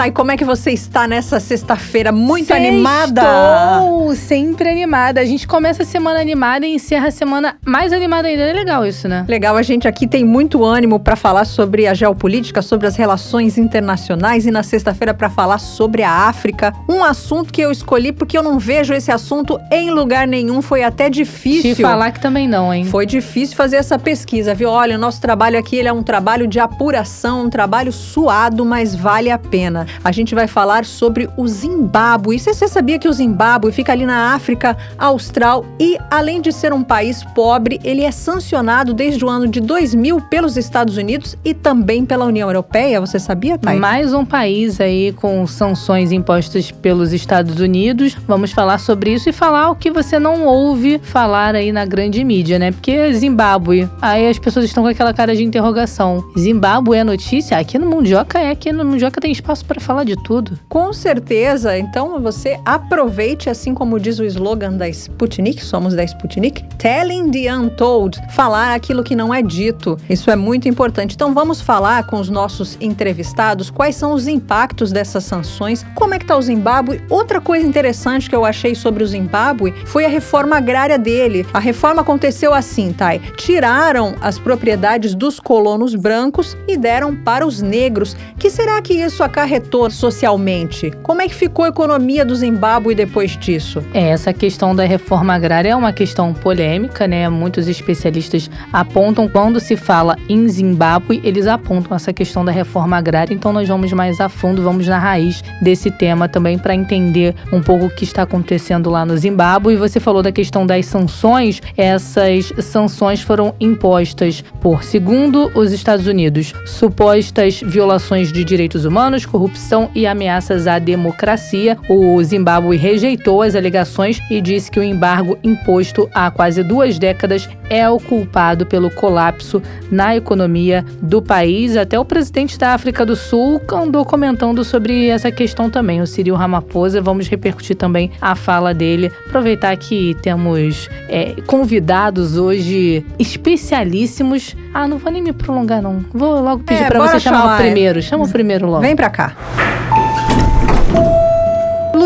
Thay, como é que você está nessa sexta-feira? Muito Sextou, animada? sempre animada. A gente começa a semana animada e encerra a semana mais animada ainda. É legal isso, né? Legal, a gente aqui tem muito ânimo para falar sobre a geopolítica, sobre as relações internacionais e na sexta-feira para falar sobre a África. Um assunto que eu escolhi porque eu não vejo esse assunto em lugar nenhum. Foi até difícil. Te falar que também não, hein? Foi difícil fazer essa pesquisa, viu? Olha, o nosso trabalho aqui ele é um trabalho de apuração, um trabalho suado, mas vale a pena a gente vai falar sobre o Zimbábue. Você, você sabia que o Zimbábue fica ali na África Austral e, além de ser um país pobre, ele é sancionado desde o ano de 2000 pelos Estados Unidos e também pela União Europeia? Você sabia, Thay? Mais um país aí com sanções impostas pelos Estados Unidos. Vamos falar sobre isso e falar o que você não ouve falar aí na grande mídia, né? Porque Zimbábue, aí as pessoas estão com aquela cara de interrogação. Zimbábue é notícia? Aqui no Mundioca é, aqui no Mundioca tem espaço para falar de tudo. Com certeza. Então você aproveite, assim como diz o slogan da Sputnik, somos da Sputnik, telling the untold, falar aquilo que não é dito. Isso é muito importante. Então vamos falar com os nossos entrevistados quais são os impactos dessas sanções, como é que está o Zimbábue. Outra coisa interessante que eu achei sobre o Zimbábue foi a reforma agrária dele. A reforma aconteceu assim, Thay. Tiraram as propriedades dos colonos brancos e deram para os negros. Que será que isso acarretou socialmente? Como é que ficou a economia do Zimbábue depois disso? É, essa questão da reforma agrária é uma questão polêmica, né? Muitos especialistas apontam quando se fala em Zimbábue, eles apontam essa questão da reforma agrária, então nós vamos mais a fundo, vamos na raiz desse tema também para entender um pouco o que está acontecendo lá no Zimbábue. E você falou da questão das sanções, essas sanções foram impostas por, segundo os Estados Unidos, supostas violações de direitos humanos, corrupção corrupção e ameaças à democracia. O Zimbábue rejeitou as alegações e disse que o embargo imposto há quase duas décadas é o culpado pelo colapso na economia do país. Até o presidente da África do Sul andou comentando sobre essa questão também, o Cyril Ramaphosa. Vamos repercutir também a fala dele. Aproveitar que temos é, convidados hoje especialíssimos. Ah, não vou nem me prolongar, não. Vou logo pedir é, para você chamar, chamar o primeiro. Chama o primeiro logo. Vem para cá.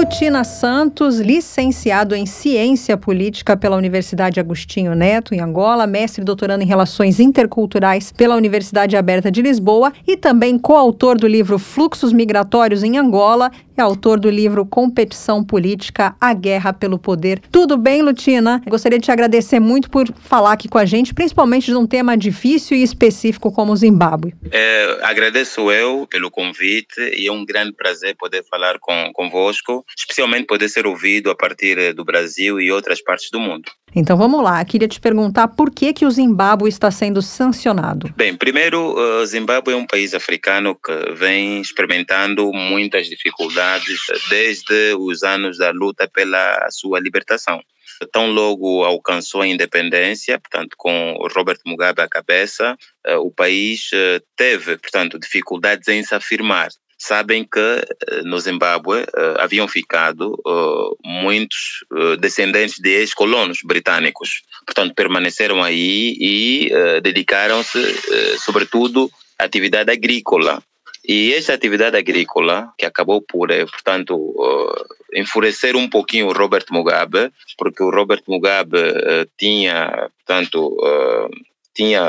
Lutina Santos, licenciado em Ciência Política pela Universidade Agostinho Neto, em Angola, mestre e doutorando em Relações Interculturais pela Universidade Aberta de Lisboa e também coautor do livro Fluxos Migratórios em Angola é autor do livro Competição Política, A Guerra pelo Poder. Tudo bem, Lutina? Gostaria de te agradecer muito por falar aqui com a gente, principalmente de um tema difícil e específico como o Zimbábue. É, agradeço eu pelo convite e é um grande prazer poder falar com, convosco, especialmente poder ser ouvido a partir do Brasil e outras partes do mundo. Então vamos lá, queria te perguntar por que, que o Zimbábue está sendo sancionado. Bem, primeiro, o Zimbábue é um país africano que vem experimentando muitas dificuldades desde os anos da luta pela sua libertação. Tão logo alcançou a independência, portanto, com Robert Mugabe à cabeça, eh, o país eh, teve, portanto, dificuldades em se afirmar sabem que eh, no Zimbábue uh, haviam ficado uh, muitos descendentes de ex-colonos britânicos. Portanto, permaneceram aí e dedicaram-se, sobretudo, à atividade agrícola. E esta atividade agrícola, que acabou por, portanto, enfurecer um pouquinho o Robert Mugabe, porque o Robert Mugabe tinha, portanto, tinha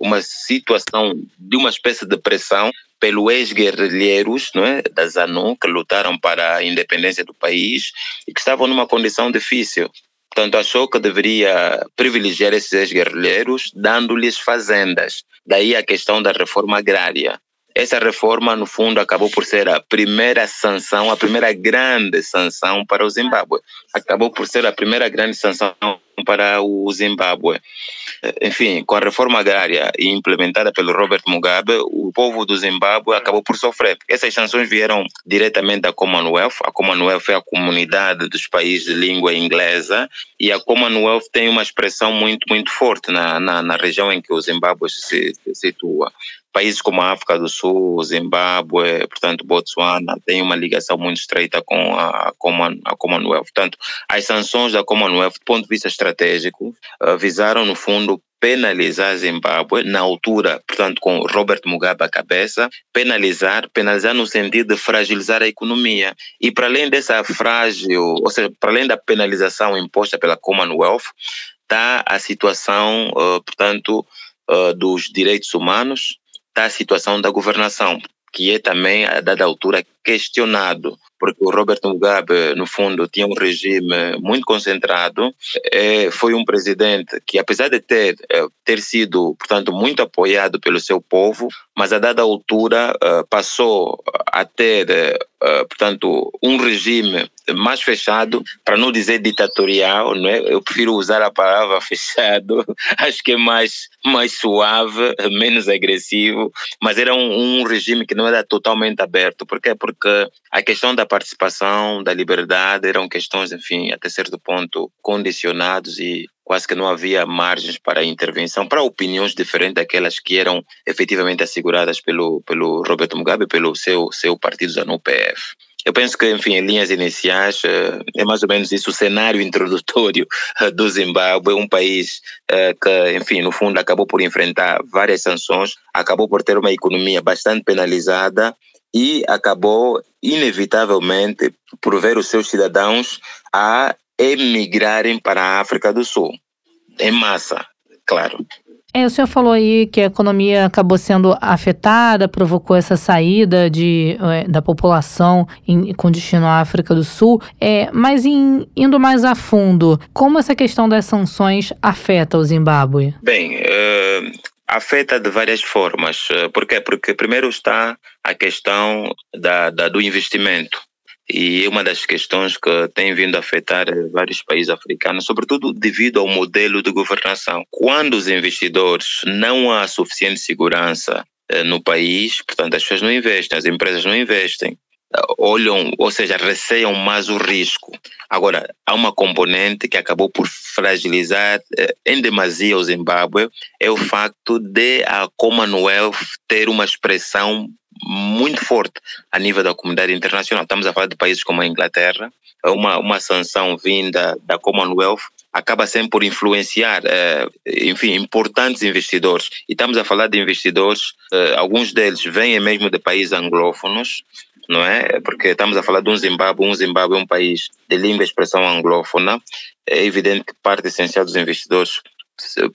uma situação de uma espécie de pressão pelo ex-guerrilheiros é, da ZANU, que lutaram para a independência do país e que estavam numa condição difícil. Portanto, achou que deveria privilegiar esses ex-guerrilheiros, dando-lhes fazendas. Daí a questão da reforma agrária. Essa reforma, no fundo, acabou por ser a primeira sanção, a primeira grande sanção para o Zimbábue. Acabou por ser a primeira grande sanção para o Zimbábue. Enfim, com a reforma agrária implementada pelo Robert Mugabe, o povo do Zimbábue acabou por sofrer. Essas sanções vieram diretamente da Commonwealth. A Commonwealth é a comunidade dos países de língua inglesa e a Commonwealth tem uma expressão muito, muito forte na, na, na região em que o Zimbábue se, se situa. Países como a África do Sul, Zimbábue, portanto, Botsuana, têm uma ligação muito estreita com a, a Commonwealth. Portanto, as sanções da Commonwealth, do ponto de vista estratégico, uh, visaram, no fundo, penalizar Zimbábue na altura, portanto, com Robert Mugabe à cabeça, penalizar, penalizar no sentido de fragilizar a economia. E para além dessa frágil, ou seja, para além da penalização imposta pela Commonwealth, está a situação, uh, portanto, uh, dos direitos humanos, está a situação da governação, que é também, a dada altura, questionado porque o Robert Mugabe, no fundo, tinha um regime muito concentrado. É, foi um presidente que, apesar de ter, é, ter sido, portanto, muito apoiado pelo seu povo, mas a dada altura é, passou a ter, portanto, um regime mais fechado, para não dizer ditatorial, não é? Eu prefiro usar a palavra fechado, acho que é mais, mais suave, menos agressivo, mas era um, um regime que não era totalmente aberto. Por quê? Porque a questão da participação, da liberdade, eram questões, enfim, até certo ponto condicionados e quase que não havia margens para intervenção, para opiniões diferentes daquelas que eram efetivamente asseguradas pelo, pelo Roberto Mugabe, pelo seu, seu partido ZANU-PF. Eu penso que, enfim, em linhas iniciais, eh, é mais ou menos isso o cenário introdutório eh, do Zimbábue, um país eh, que, enfim, no fundo acabou por enfrentar várias sanções, acabou por ter uma economia bastante penalizada e acabou, inevitavelmente, por ver os seus cidadãos a emigrarem para a África do Sul, em massa, claro. É, o senhor falou aí que a economia acabou sendo afetada, provocou essa saída de, é, da população em, com destino à África do Sul, é, mas em, indo mais a fundo, como essa questão das sanções afeta o Zimbábue? Bem, uh, afeta de várias formas. Eh, por quê? Porque primeiro está a questão da, da do investimento e uma das questões que tem vindo a afetar vários países africanos, sobretudo devido ao modelo de governação. Quando os investidores não há suficiente segurança eh, no país, portanto, as pessoas não investem, as empresas não investem, olham, ou seja, receiam mais o risco. Agora, há uma componente que acabou por fragilizar eh, em demasia o Zimbábue, é o facto de a Commonwealth ter uma expressão muito forte a nível da comunidade internacional. Estamos a falar de países como a Inglaterra, uma, uma sanção vinda da Commonwealth acaba sempre por influenciar, eh, enfim, importantes investidores. E estamos a falar de investidores, eh, alguns deles vêm mesmo de países anglófonos, não é? Porque estamos a falar de um Zimbábue, um Zimbábue é um país de língua e expressão anglófona. É evidente que parte essencial dos investidores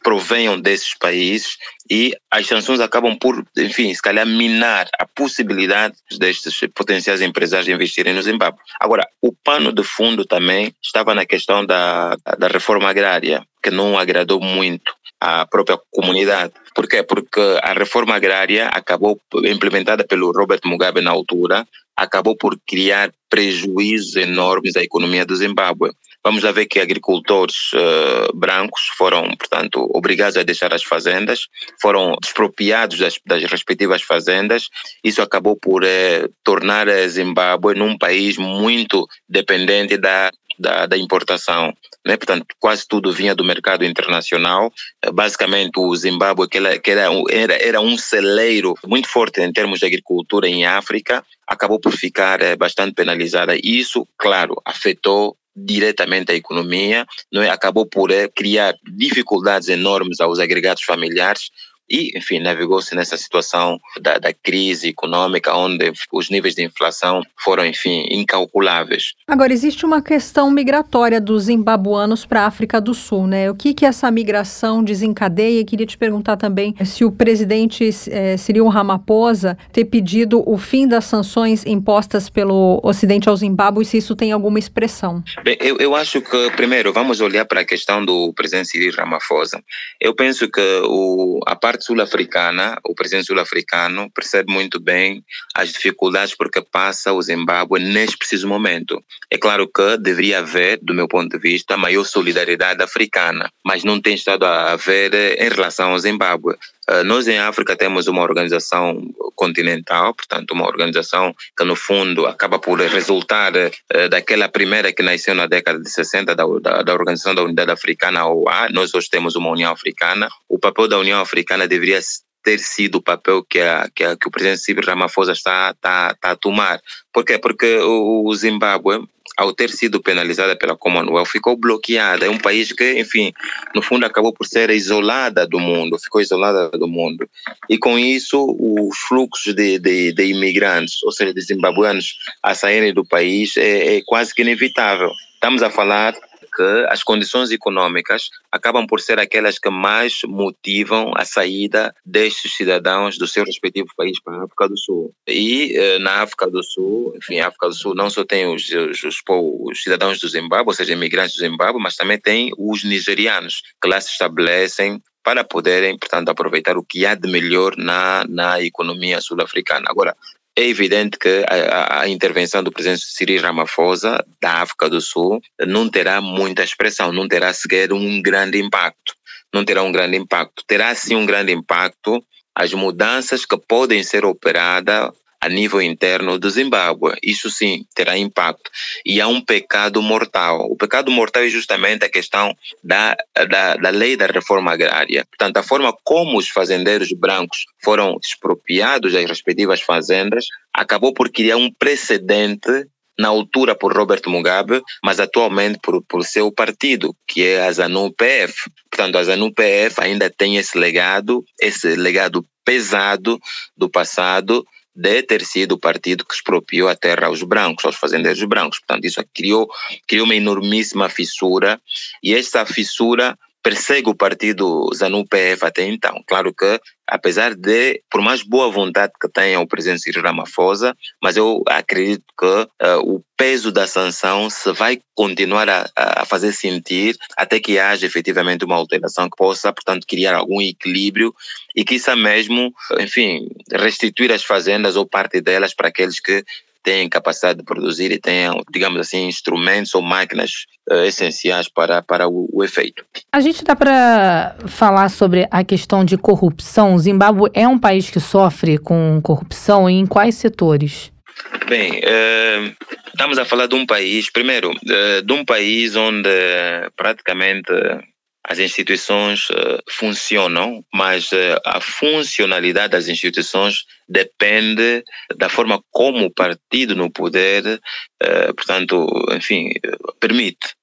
provenham desses países e as sanções acabam por, enfim, se calhar minar a possibilidade destes potenciais empresários investirem no Zimbábue. Agora, o pano de fundo também estava na questão da, da reforma agrária, que não agradou muito à própria comunidade. Por quê? Porque a reforma agrária acabou implementada pelo Robert Mugabe na altura, acabou por criar prejuízos enormes à economia do Zimbábue. Vamos ver que agricultores uh, brancos foram, portanto, obrigados a deixar as fazendas, foram despropriados das, das respectivas fazendas. Isso acabou por uh, tornar a Zimbábue num país muito dependente da da, da, importação. Né? Portanto, quase tudo vinha do mercado internacional. Eh, basicamente, o Zimbábue, que, era, que era, era, um celeiro muito forte em termos de agricultura em África, acabou por ficar bastante penalizada. E isso, claro, afetou diretamente à economia, não é? acabou por é, criar dificuldades enormes aos agregados familiares, e, enfim, navegou-se nessa situação da, da, crise econômica, onde os níveis de inflação foram, enfim, incalculáveis. Agora, existe uma questão migratória dos zimbabuanos para a África do Sul, né? O que, que essa migração desencadeia? E queria te perguntar também se o presidente eh, Cyril Ramaphosa ter pedido o fim das sanções impostas pelo Ocidente ao Zimbábue, se isso tem alguma expressão. Bem, eu, eu acho que, primeiro, vamos olhar para a questão do presidente Cyril Ramaphosa. Eu penso que o, a parte parte sul-africana, o presidente sul-africano percebe muito bem as dificuldades porque passa o Zimbábue neste preciso momento. É claro que deveria haver, do meu ponto de vista, maior solidariedade africana, mas não tem estado a haver em relação ao Zimbábue. Eh, nós em África temos uma organização continental, portanto, uma organização que no fundo acaba por resultar uh, daquela primeira que nasceu na década de 60 da, da, da Organização da Unidade Africana, OA. Nós hoje temos uma União Africana. O papel da União Africana deveria ter sido o papel que, a, que, a, que o presidente Cyril Ramaphosa está, está, está a tomar. Por quê? Porque o Zimbábue ao ter sido penalizada pela Commonwealth, ficou bloqueada. É um país que, enfim, no fundo acabou por ser isolada do mundo, ficou isolada do mundo. E com isso, os fluxos de, de, de imigrantes, ou seja, de zimbabuanos, a saírem do país é, é quase que inevitável. Estamos a falar que as condições econômicas acabam por ser aquelas que mais motivam a saída destes cidadãos do seu respectivo país para a África do Sul. E eh, na África do Sul, enfim, a África do Sul não só tem os, os, os, os cidadãos do Zimbábue, ou seja, imigrantes do Zimbábue, mas também tem os nigerianos, que lá se estabelecem para poderem, portanto, aproveitar o que há de melhor na, na economia sul-africana. Agora, é evidente que a, a, intervenção do presidente Cyril Ramaphosa da África do Sul não terá muita expressão, não terá sequer um grande impacto. Não terá um grande impacto. Terá sim um grande impacto as mudanças que podem ser operadas a nível interno do Zimbábue. Isso sim terá impacto. E há um pecado mortal. O pecado mortal é justamente a questão da, da, da lei da reforma agrária. Portanto, a forma como os fazendeiros brancos foram expropriados das respectivas fazendas acabou por criar um precedente na altura por Robert Mugabe, mas atualmente por, por seu partido, que é a ZANU-PF. Portanto, a ZANU-PF ainda tem esse legado, esse legado pesado do passado, de ter sido o partido que expropriou a terra aos brancos, aos fazendeiros brancos. Portanto, isso criou, criou uma enormíssima fissura e essa fissura persegue o partido ZANU-PF até então. Claro que, apesar de, por mais boa vontade que tenha o presidente Ciro Ramaphosa, mas eu acredito que uh, o peso da sanção se vai continuar a, a, fazer sentir até que haja efetivamente uma alteração que possa, portanto, criar algum equilíbrio e que isso mesmo, enfim, restituir as fazendas ou parte delas para aqueles que têm capacidade de produzir e tenham, digamos assim, instrumentos ou máquinas uh, essenciais para, para o, o, efeito. A gente dá para falar sobre a questão de corrupção. O Zimbábue é um país que sofre com corrupção e em quais setores? Bem, uh, estamos a falar de um país, primeiro, uh, de um país onde praticamente as instituições uh, funcionam, mas uh, a funcionalidade das instituições depende da forma como o partido no poder, uh, portanto, enfim, permite.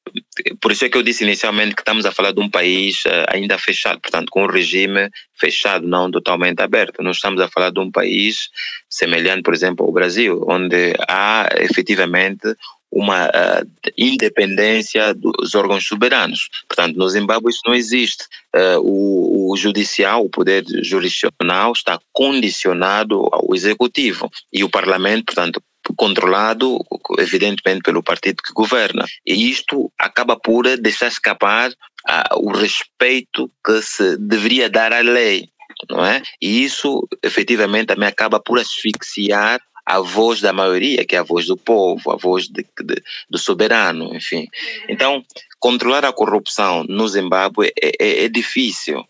Por isso é que eu disse inicialmente que estamos a falar de um país ainda fechado, portanto, com um regime fechado, não totalmente aberto. Não estamos a falar de um país semelhante, por exemplo, ao Brasil, onde há efetivamente uma uh, independência dos órgãos soberanos. Portanto, no Zimbábue isso não existe. Uh, o, o, judicial, o poder jurisdicional está condicionado ao executivo e o parlamento, portanto, controlado, evidentemente, pelo partido que governa. E isto acaba por deixar escapar uh, o respeito que se deveria dar à lei. Não é? E isso, efetivamente, também acaba por asfixiar a voz da maioria, que é a voz do povo, a voz de, de, do soberano, enfim. Então, controlar a corrupção no Zimbábue é, é, é, difícil.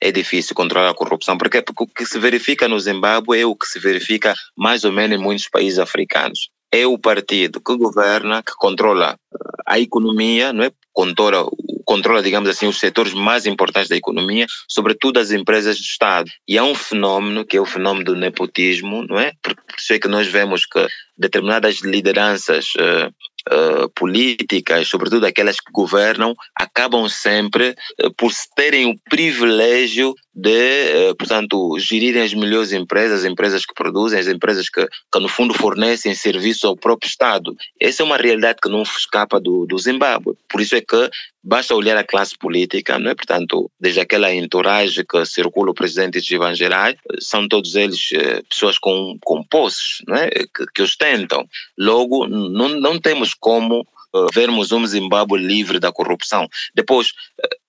É difícil controlar a corrupção, porque, porque o que se verifica no Zimbábue é o que se verifica mais ou menos em muitos países africanos. É o partido que governa, que controla a economia, não é? Controla, controla, digamos assim, os setores mais importantes da economia, sobretudo as empresas do Estado. E há um fenómeno que é o fenómeno do nepotismo, não é? Por isso é que nós vemos que determinadas lideranças uh, uh, políticas, sobretudo aquelas que governam, acabam sempre uh, por terem o privilégio de, portanto, gerirem as melhores empresas, as empresas que produzem, as empresas que, que no fundo fornecem serviços ao próprio Estado. Essa é uma realidade que não escapa do, do Zimbábue. Por isso é que basta olhar a classe política, não é? Portanto, desde aquela entourage que circula o presidente Ivan Gerais, são todos eles pessoas com, com posses, não é? Que, que ostentam. Logo, não, não temos como uh, vermos um Zimbábue livre da corrupção. Depois,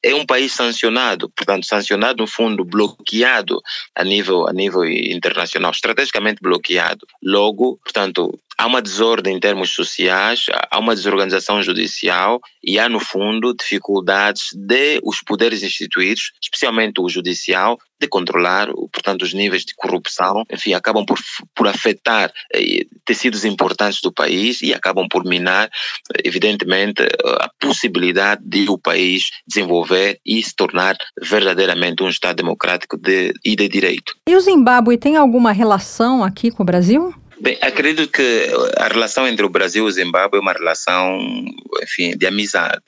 é um país sancionado, portanto, sancionado no fundo, bloqueado a nível, a nível internacional, estrategicamente bloqueado. Logo, portanto, há uma desordem em termos sociais, há uma desorganização judicial e há, no fundo, dificuldades de os poderes instituídos, especialmente o judicial, de controlar, portanto, os níveis de corrupção, enfim, acabam por, por afetar eh, tecidos importantes do país e acabam por minar, evidentemente, a possibilidade de o país desenvolver desenvolver e se tornar verdadeiramente um Estado democrático de, e de direito. E o Zimbábue tem alguma relação aqui com o Brasil? Bem, acredito que a relação entre o Brasil e o Zimbábue é uma relação, enfim, de amizade.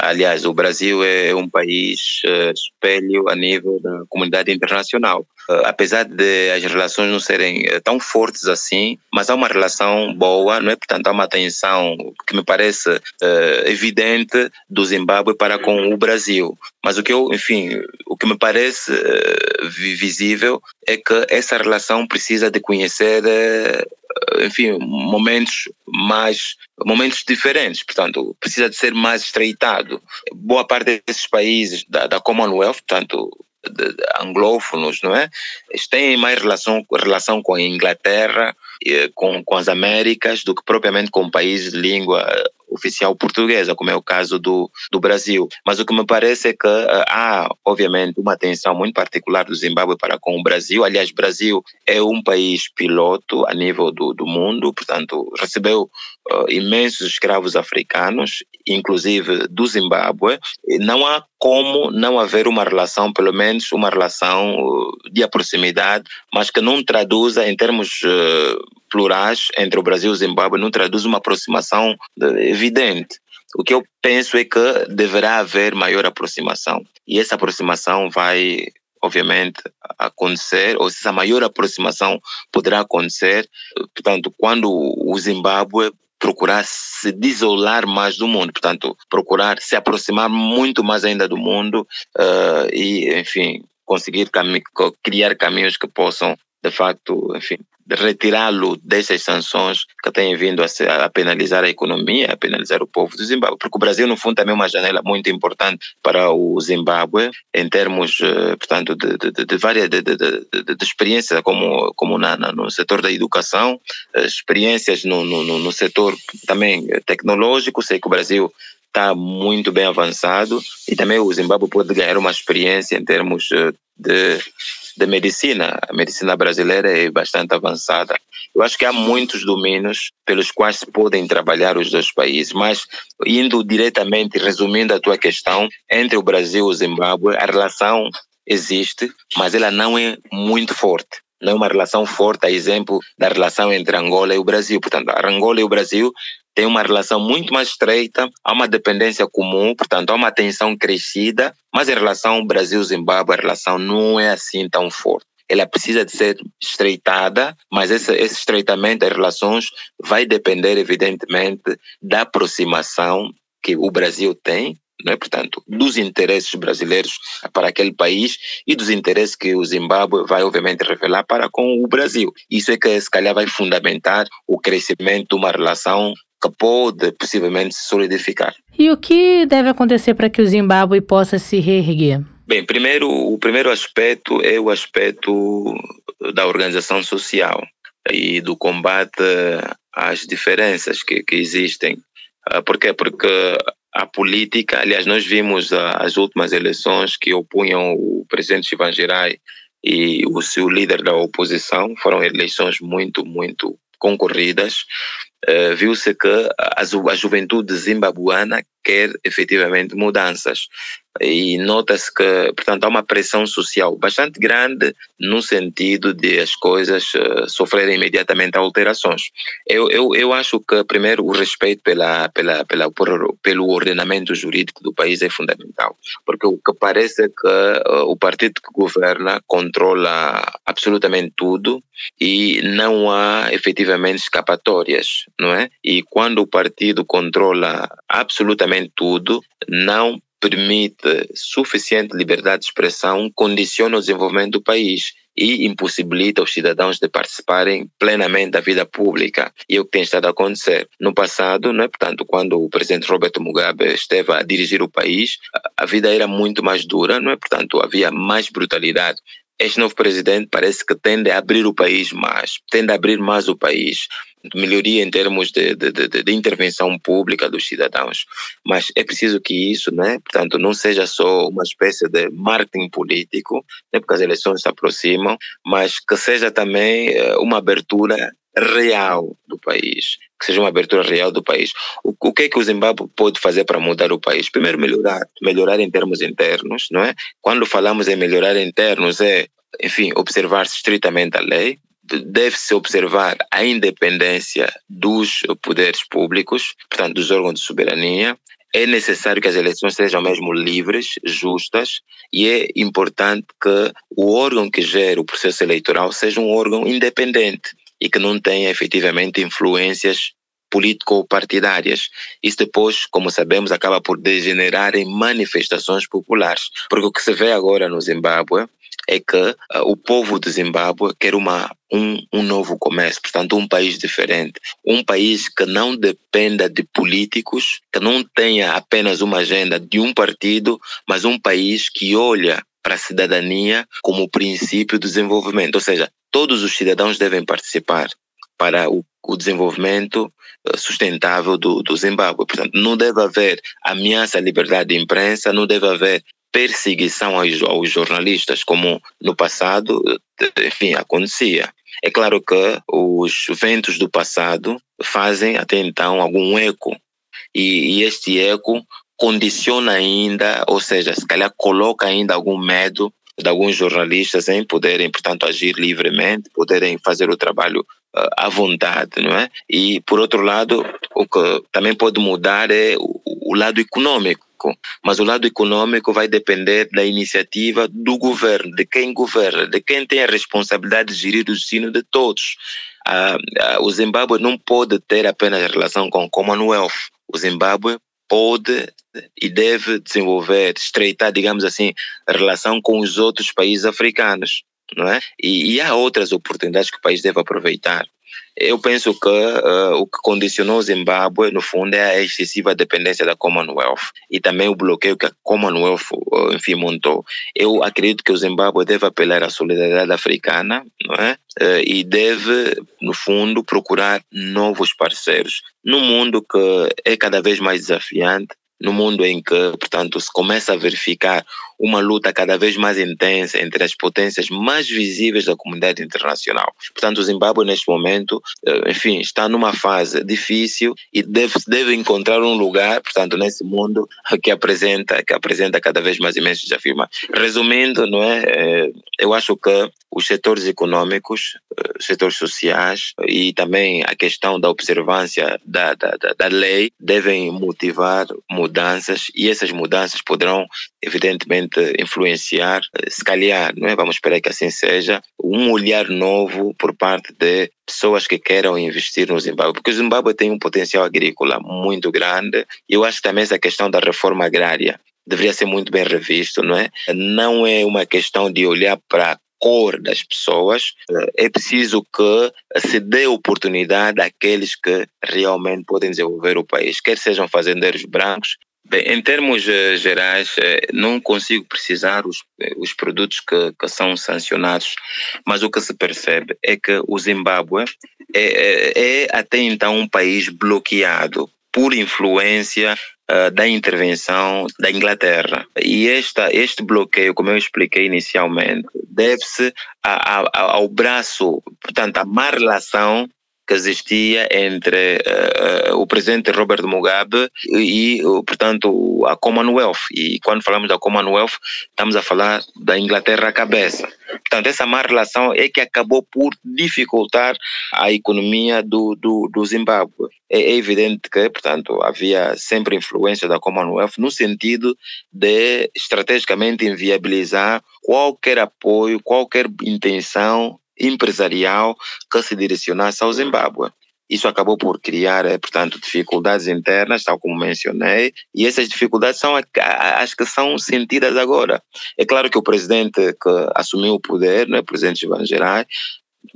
Aliás, o Brasil é um país uh, espelho a nível da comunidade internacional. Uh, apesar de as relações não serem uh, tão fortes assim, mas há uma relação boa, não é? Portanto, há uma atenção que me parece evidente do Zimbábue para com o Brasil. Mas o que eu, enfim, o que me parece visível é que essa relação precisa de conhecer enfim, momentos mais, momentos diferentes, portanto, precisa de ser mais estreitado. Boa parte desses países da, da Commonwealth, portanto, de, de anglófonos, não é? Eles têm mais relação, relação com a Inglaterra, com, com as Américas, do que propriamente com países de língua oficial portuguesa, como é o caso do, do Brasil. Mas o que me parece é que uh, há, obviamente, uma atenção muito particular do Zimbábue para com o Brasil. Aliás, o Brasil é um país piloto a nível do, do mundo, portanto, recebeu uh, imensos escravos africanos, inclusive do Zimbábue. Não há como não haver uma relação, pelo menos uma relação de proximidade, mas que não traduza em termos plurais entre o Brasil e o Zimbábue, não traduz uma aproximação evidente. O que eu penso é que deverá haver maior aproximação. E essa aproximação vai, obviamente, acontecer, ou essa maior aproximação poderá acontecer, portanto, quando o Zimbábue procurar se desolar mais do mundo, portanto, procurar se aproximar muito mais ainda do mundo uh, e, enfim, conseguir cami criar caminhos que possam, de facto, enfim, retirá-lo dessas sanções que têm vindo a, se, a, penalizar a economia, a penalizar o povo do Zimbábue. Porque o Brasil, no fundo, também é uma janela muito importante para o Zimbábue, em termos, eh, portanto, de, de, de várias de, de, de, experiências, como, como na, na, no setor da educação, eh, experiências no, no, no setor também tecnológico. Sei que o Brasil está muito bem avançado e também o Zimbábue pode ganhar uma experiência em termos eh, de de medicina. A medicina brasileira é bastante avançada. Eu acho que há muitos domínios pelos quais se podem trabalhar os dois países, mas indo diretamente, resumindo a tua questão, entre o Brasil e o Zimbábue, a relação existe, mas ela não é muito forte não é uma relação forte, a exemplo da relação entre Angola e o Brasil. Portanto, Angola e o Brasil têm uma relação muito mais estreita, há uma dependência comum, portanto, há uma tensão crescida, mas em relação Brasil-Zimbábue, a relação não é assim tão forte ela precisa de ser estreitada, mas esse, esse estreitamento das relações vai depender, evidentemente, da aproximação que o Brasil tem não é? portanto, dos interesses brasileiros para aquele país e dos interesses que o Zimbábue vai, obviamente, revelar para com o Brasil. Isso é que, se calhar, vai fundamentar o crescimento de uma relação que pode possivelmente se solidificar. E o que deve acontecer para que o Zimbábue possa se reerguer? Bem, primeiro, o primeiro aspecto é o aspecto da organização social e do combate às diferenças que, que existem. Ah, por quê? Porque a política, aliás, nós vimos as últimas eleições que opunham o presidente Chivangirai e o seu líder da oposição, foram eleições muito, muito concorridas. Uh, Viu-se que a, a juventude zimbabuana quer efetivamente mudanças e nota-se que, portanto, há uma pressão social bastante grande no sentido de as coisas uh, sofrerem imediatamente alterações. Eu, eu, eu acho que, primeiro, o respeito pela, pela, pela, por, pelo ordenamento jurídico do país é fundamental, porque o que parece é que uh, o partido que governa controla absolutamente tudo e não há efetivamente escapatórias, não é? E quando o partido controla absolutamente tudo, não permite suficiente liberdade de expressão, condiciona o desenvolvimento do país e impossibilita os cidadãos de participarem plenamente da vida pública. E é o que tem estado a acontecer. No passado, não é? portanto, quando o presidente Roberto Mugabe esteve a dirigir o país, a vida era muito mais dura, não é? portanto, havia mais brutalidade este novo presidente parece que tende a abrir o país mais, tende a abrir mais o país, melhoria em termos de, de, de, de, intervenção pública dos cidadãos. Mas é preciso que isso, né, portanto, não seja só uma espécie de marketing político, né, porque as eleições se aproximam, mas que seja também eh, uma abertura real do país, que seja uma abertura real do país. O, o que é que o Zimbábue pode fazer para mudar o país? Primeiro, melhorar, melhorar em termos internos, não é? Quando falamos em melhorar internos, é, enfim, observar-se estritamente a lei, deve-se observar a independência dos poderes públicos, portanto, dos órgãos de soberania. É necessário que as eleições sejam mesmo livres, justas, e é importante que o órgão que gere o processo eleitoral seja um órgão independente e que não tenha efetivamente influências político-partidárias. Isso depois, como sabemos, acaba por degenerar em manifestações populares. Porque o que se vê agora no Zimbábue é que uh, o povo do Zimbábue quer uma, um, um novo começo, portanto, um país diferente. Um país que não dependa de políticos, que não tenha apenas uma agenda de um partido, mas um país que olha para a cidadania como princípio do desenvolvimento. Ou seja, todos os cidadãos devem participar para o, o desenvolvimento uh, sustentável do, do Zimbábue. Portanto, não deve haver ameaça à liberdade de imprensa, não deve haver perseguição aos, aos jornalistas, como no passado, enfim, acontecia. É claro que os ventos do passado fazem até então algum eco, e, e este eco condiciona ainda, ou seja, se calhar coloca ainda algum medo de alguns jornalistas em poderem, portanto, agir livremente, poderem fazer o trabalho uh, à vontade, não é? E, por outro lado, o que também pode mudar é o, o lado econômico mas o lado econômico vai depender da iniciativa do governo, de quem governa, de quem tem a responsabilidade de gerir o destino de todos. Ah, ah, o Zimbábue não pode ter apenas relação com o Commonwealth. O Zimbábue pode e deve desenvolver, estreitar, digamos assim, a relação com os outros países africanos, não é? E, e há outras oportunidades que o país deve aproveitar. Eu penso que uh, o que condicionou o Zimbábue, no fundo, é a excessiva dependência da Commonwealth e também o bloqueio que a Commonwealth, uh, enfim, montou. Eu acredito que o Zimbábue deve apelar à solidariedade africana, não é? Uh, e deve, no fundo, procurar novos parceiros. Num mundo que é cada vez mais desafiante, no mundo em que, portanto, se começa a verificar uma luta cada vez mais intensa entre as potências mais visíveis da comunidade internacional. Portanto, o Zimbábue, neste momento, eh, enfim, está numa fase difícil e deve, deve encontrar um lugar, portanto, nesse mundo que apresenta, que apresenta cada vez mais imensos desafios. Resumindo, não é, eh, eu acho que os setores econômicos, os eh, setores sociais e também a questão da observância da, da, da lei devem motivar mudanças e essas mudanças poderão, evidentemente, influenciar, se calhar, não é? Vamos esperar que assim seja, um olhar novo por parte de pessoas que queiram investir no Zimbábue, porque o Zimbábue tem um potencial agrícola muito grande e eu acho também essa questão da reforma agrária deveria ser muito bem revisto, não é? Não é uma questão de olhar para cor das pessoas, é preciso que se dê oportunidade àqueles que realmente podem desenvolver o país, quer sejam fazendeiros brancos, Bem, em termos uh, gerais, uh, não consigo precisar os, eh, os produtos que, que, são sancionados, mas o que se percebe é que o Zimbábue é, é, é até então um país bloqueado por influência uh, da intervenção da Inglaterra. E esta, este bloqueio, como eu expliquei inicialmente, deve-se ao braço, portanto, à má relação que existia entre uh, o presidente Robert Mugabe e, portanto, a Commonwealth. E quando falamos da Commonwealth, estamos a falar da Inglaterra à cabeça. Portanto, essa má relação é que acabou por dificultar a economia do, do, do Zimbábue. É, é evidente que, portanto, havia sempre influência da Commonwealth no sentido de estrategicamente inviabilizar qualquer apoio, qualquer intenção empresarial que se direcionasse ao Zimbábue. Isso acabou por criar, eh, portanto, dificuldades internas, tal como mencionei, e essas dificuldades são as que são sentidas agora. É claro que o presidente que assumiu o poder, né, o presidente Ivan Gerai,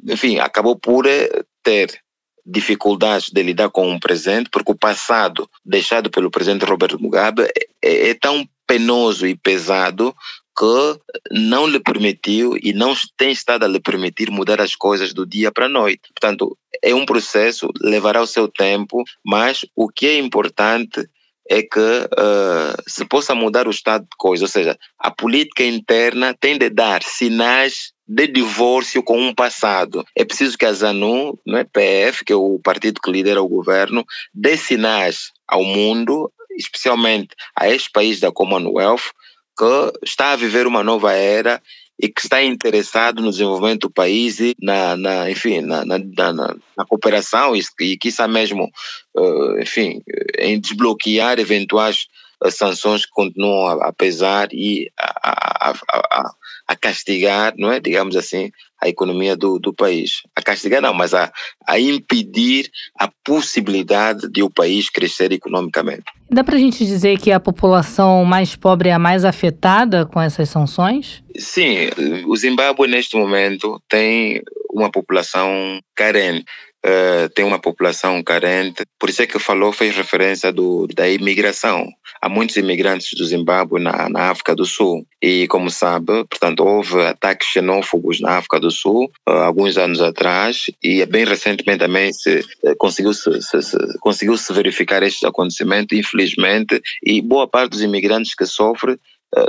enfim, acabou por eh, ter dificuldades de lidar com o presente, porque o passado deixado pelo presidente Robert Mugabe é, é tão penoso e pesado que não lhe permitiu e não tem estado a lhe permitir mudar as coisas do dia para a noite. Portanto, é um processo, levará o seu tempo, mas o que é importante é que uh, se possa mudar o estado de coisas, ou seja, a política interna tem de dar sinais de divórcio com um passado. É preciso que a ZANU, não é, PF, que é o partido que lidera o governo, dê sinais ao mundo, especialmente a este país da Commonwealth, que está a viver uma nova era e que está interessado no desenvolvimento do país e na, na enfim, na, na, na, cooperação e, e quiçá mesmo, uh, enfim, em desbloquear eventuais sanções que continuam a, a pesar e a, a, a, a, castigar, não é, digamos assim, a economia do, do país. A castigar não, mas a, a impedir a possibilidade de o país crescer economicamente. Dá para a gente dizer que a população mais pobre é a mais afetada com essas sanções? Sim, o Zimbábue neste momento tem uma população carente. Uh, tem uma população carente, por isso é que falou, fez referência do, da imigração. Há muitos imigrantes do Zimbábue na, na África do Sul. E, como sabe, portanto, houve ataques xenófobos na África do Sul uh, alguns anos atrás. E bem recentemente também se, uh, conseguiu, -se, se, se, conseguiu se verificar estes acontecimentos, infelizmente, e boa parte dos imigrantes que sofrem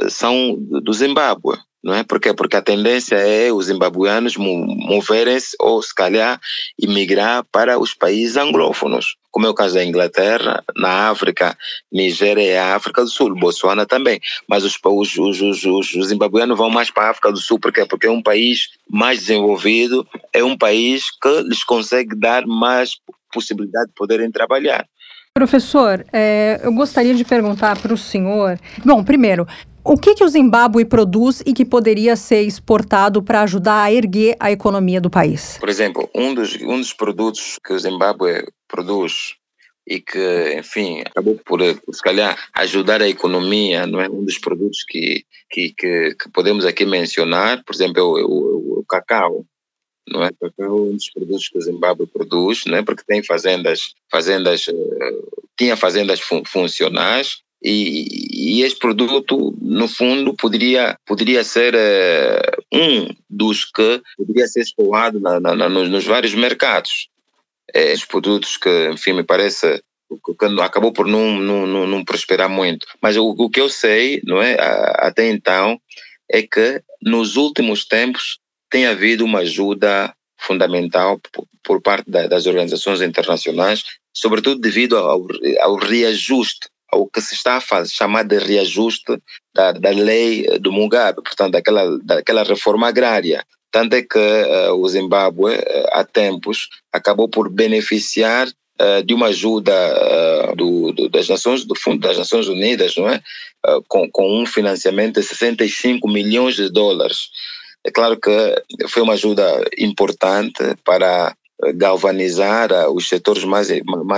são do Zimbábue não é? Porque porque a tendência é os zimbabuanos moverem-se ou se calhar imigrar para os países anglófonos, como é o caso da Inglaterra, na África, Nigéria e África do Sul, Botsuana também. Mas os, os, os, os, os zimbabuanos vão mais para a África do Sul, porque porque é um país mais desenvolvido, é um país que lhes consegue dar mais possibilidade de poderem trabalhar. Professor, é, eu gostaria de perguntar para o senhor. Bom, primeiro, o que, que o Zimbábue produz e que poderia ser exportado para ajudar a erguer a economia do país? Por exemplo, um dos, um dos produtos que o Zimbábue produz e que, enfim, acabou por, por, se calhar, ajudar a economia, não é? Um dos produtos que, que, que, que podemos aqui mencionar, por exemplo, é o, o, o, cacau. Não é? O cacau é um dos produtos que o Zimbábue produz, não é? Porque tem fazendas, fazendas, uh, tinha fazendas fun funcionais e, e, esse produto, no fundo, poderia, poderia ser uh, um dos que poderia ser explorado na, na, na, nos, nos, vários mercados. É, os produtos que, enfim, me parece que acabou por não, não, não, não prosperar muito. Mas o, o, que eu sei, não é, até então, é que nos últimos tempos tem havido uma ajuda fundamental por, por parte da, das organizações internacionais, sobretudo devido ao, ao reajuste o que se está a fazer, chamar de reajuste da, da lei do Mugabe, portanto, daquela, daquela reforma agrária. Tanto é que uh, o Zimbábue, uh, há tempos, acabou por beneficiar uh, de uma ajuda do, do, das Nações, do Fundo das Nações Unidas, não é? com, com um financiamento de 65 milhões de dólares. É claro que foi uma ajuda importante para galvanizar ah, os setores mais,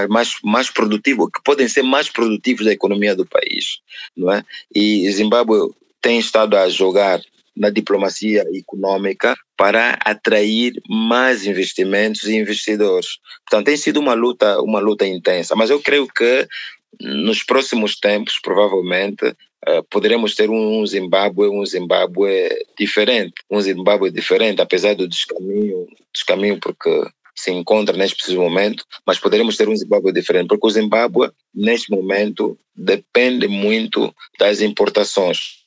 mais, mais, produtivos, que podem ser mais produtivos da economia do país. Não é? E Zimbábue tem estado a jogar na diplomacia econômica para atrair mais investimentos e investidores. Portanto, tem sido uma luta, uma luta intensa, mas eu creio que nos próximos tempos, provavelmente, uh, poderemos ter um Zimbábue, um Zimbábue diferente, um Zimbábue diferente, apesar do descaminho, descaminho porque se encontra neste preciso momento, mas poderemos ter um Zimbábue diferente, porque o Zimbábue, neste momento, depende muito das importações.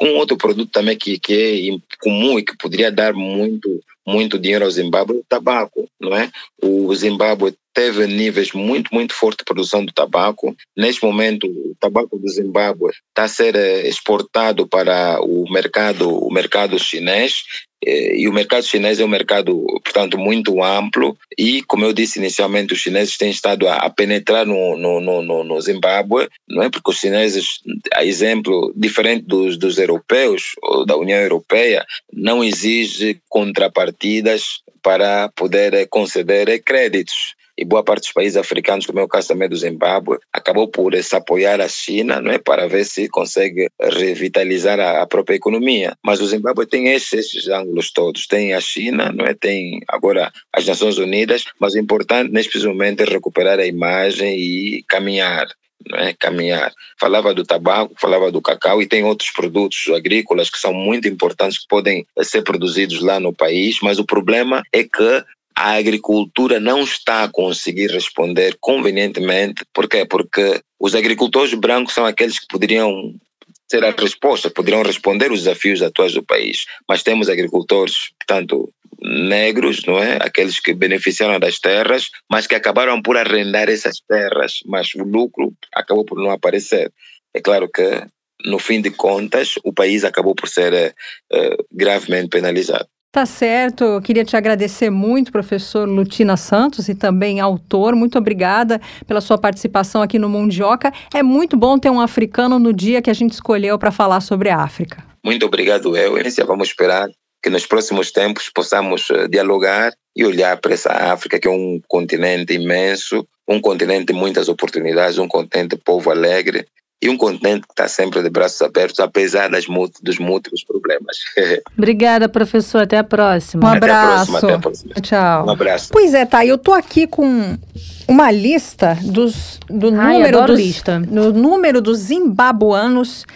Um outro produto também que, que é comum e que poderia dar muito, muito dinheiro ao Zimbábue é o tabaco, não é? O Zimbábue teve níveis muito, muito fortes de produção do tabaco. Neste momento, o tabaco do Zimbábue está a ser eh, exportado para o mercado, o mercado chinês eh, e o mercado chinês é um mercado, portanto, muito amplo e, como eu disse inicialmente, os chineses têm estado a, penetrar no, no, no, no Zimbábue, não é? Porque os chineses, a exemplo, diferente dos, dos europeus ou da União Europeia, não exige contrapartidas para poder eh, conceder créditos e boa parte dos países africanos, como é o caso também do Zimbábue, acabou por se apoiar a China não é, para ver se consegue revitalizar a, a própria economia. Mas o Zimbábue tem esses, esses ângulos todos. Tem a China, não é? tem agora as Nações Unidas, mas o importante neste momento é recuperar a imagem e caminhar. É? caminhar. Falava do tabaco, falava do cacau e tem outros produtos agrícolas que são muito importantes que podem ser produzidos lá no país, mas o problema é que a agricultura não está a conseguir responder convenientemente. Por quê? Porque os agricultores brancos são aqueles que poderiam ser a resposta, poderiam responder os desafios atuais do país. Mas temos agricultores, portanto, negros, não é? Aqueles que beneficiaram das terras, mas que acabaram por arrendar essas terras, mas o lucro acabou por não aparecer. É claro que, no fim de contas, o país acabou por ser uh, gravemente penalizado. Tá certo, eu queria te agradecer muito, professor Lutina Santos, e também autor. Muito obrigada pela sua participação aqui no Mundioca. É muito bom ter um africano no dia que a gente escolheu para falar sobre a África. Muito obrigado, Eunice. Vamos esperar que nos próximos tempos possamos eh, dialogar e olhar para essa África, que é um continente imenso, um continente de muitas oportunidades, um continente povo alegre, e um continente que está sempre de braços abertos, apesar das, dos múltiplos problemas. Obrigada, professor. Até a próxima. Um abraço. Até a próxima, até a próxima. Tchau. Um abraço. Pois é, tá. Eu tô aqui com uma lista dos, do Ai, número dos, lista. No número dos zimbabuanos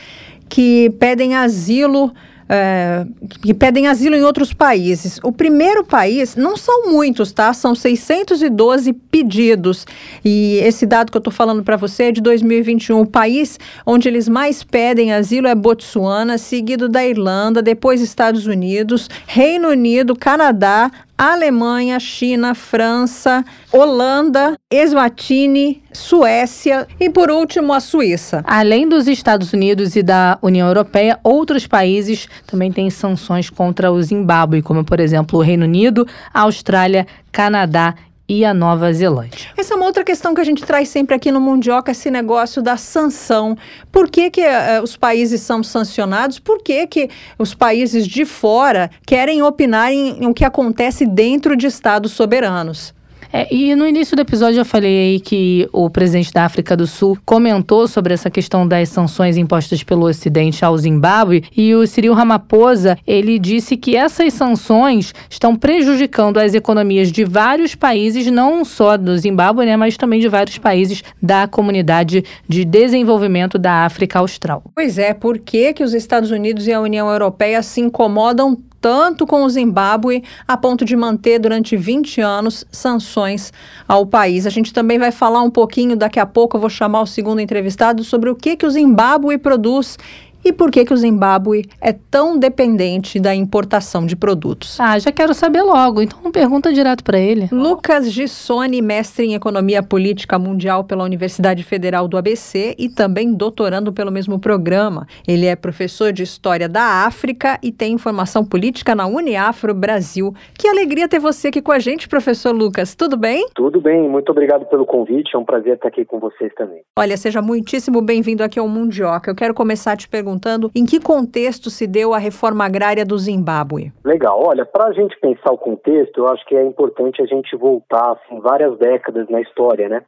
que pedem asilo é, que pedem asilo em outros países. O primeiro país, não são muitos, tá? São 612 pedidos. E esse dado que eu estou falando para você é de 2021. O país onde eles mais pedem asilo é Botsuana, seguido da Irlanda, depois Estados Unidos, Reino Unido, Canadá, Alemanha, China, França, Holanda, Eswatini, Suécia e, por último, a Suíça. Além dos Estados Unidos e da União Europeia, outros países também têm sanções contra o Zimbábue, como, por exemplo, o Reino Unido, a Austrália, Canadá e a Nova Zelândia. Essa é uma outra questão que a gente traz sempre aqui no Mundioca, esse negócio da sanção. Por que, que uh, os países são sancionados? Por que, que os países de fora querem opinar em, em o que acontece dentro de estados soberanos? É, e no início do episódio eu falei aí que o presidente da África do Sul comentou sobre essa questão das sanções impostas pelo Ocidente ao Zimbábue e o Cyril Ramaphosa, ele disse que essas sanções estão prejudicando as economias de vários países, não só do Zimbábue, né, mas também de vários países da comunidade de desenvolvimento da África Austral. Pois é, por que, que os Estados Unidos e a União Europeia se incomodam tanto com o Zimbábue, a ponto de manter durante 20 anos sanções ao país. A gente também vai falar um pouquinho, daqui a pouco eu vou chamar o segundo entrevistado, sobre o que, que o Zimbábue produz e por que, que o Zimbábue é tão dependente da importação de produtos? Ah, já quero saber logo, então pergunta direto para ele. Lucas Gissoni, mestre em Economia Política Mundial pela Universidade Federal do ABC e também doutorando pelo mesmo programa. Ele é professor de História da África e tem formação política na Uniafro Brasil. Que alegria ter você aqui com a gente, professor Lucas. Tudo bem? Tudo bem, muito obrigado pelo convite. É um prazer estar aqui com vocês também. Olha, seja muitíssimo bem-vindo aqui ao Mundioca. Eu quero começar te perguntando perguntando em que contexto se deu a reforma agrária do Zimbábue. Legal. Olha, para a gente pensar o contexto, eu acho que é importante a gente voltar assim, várias décadas na história, né?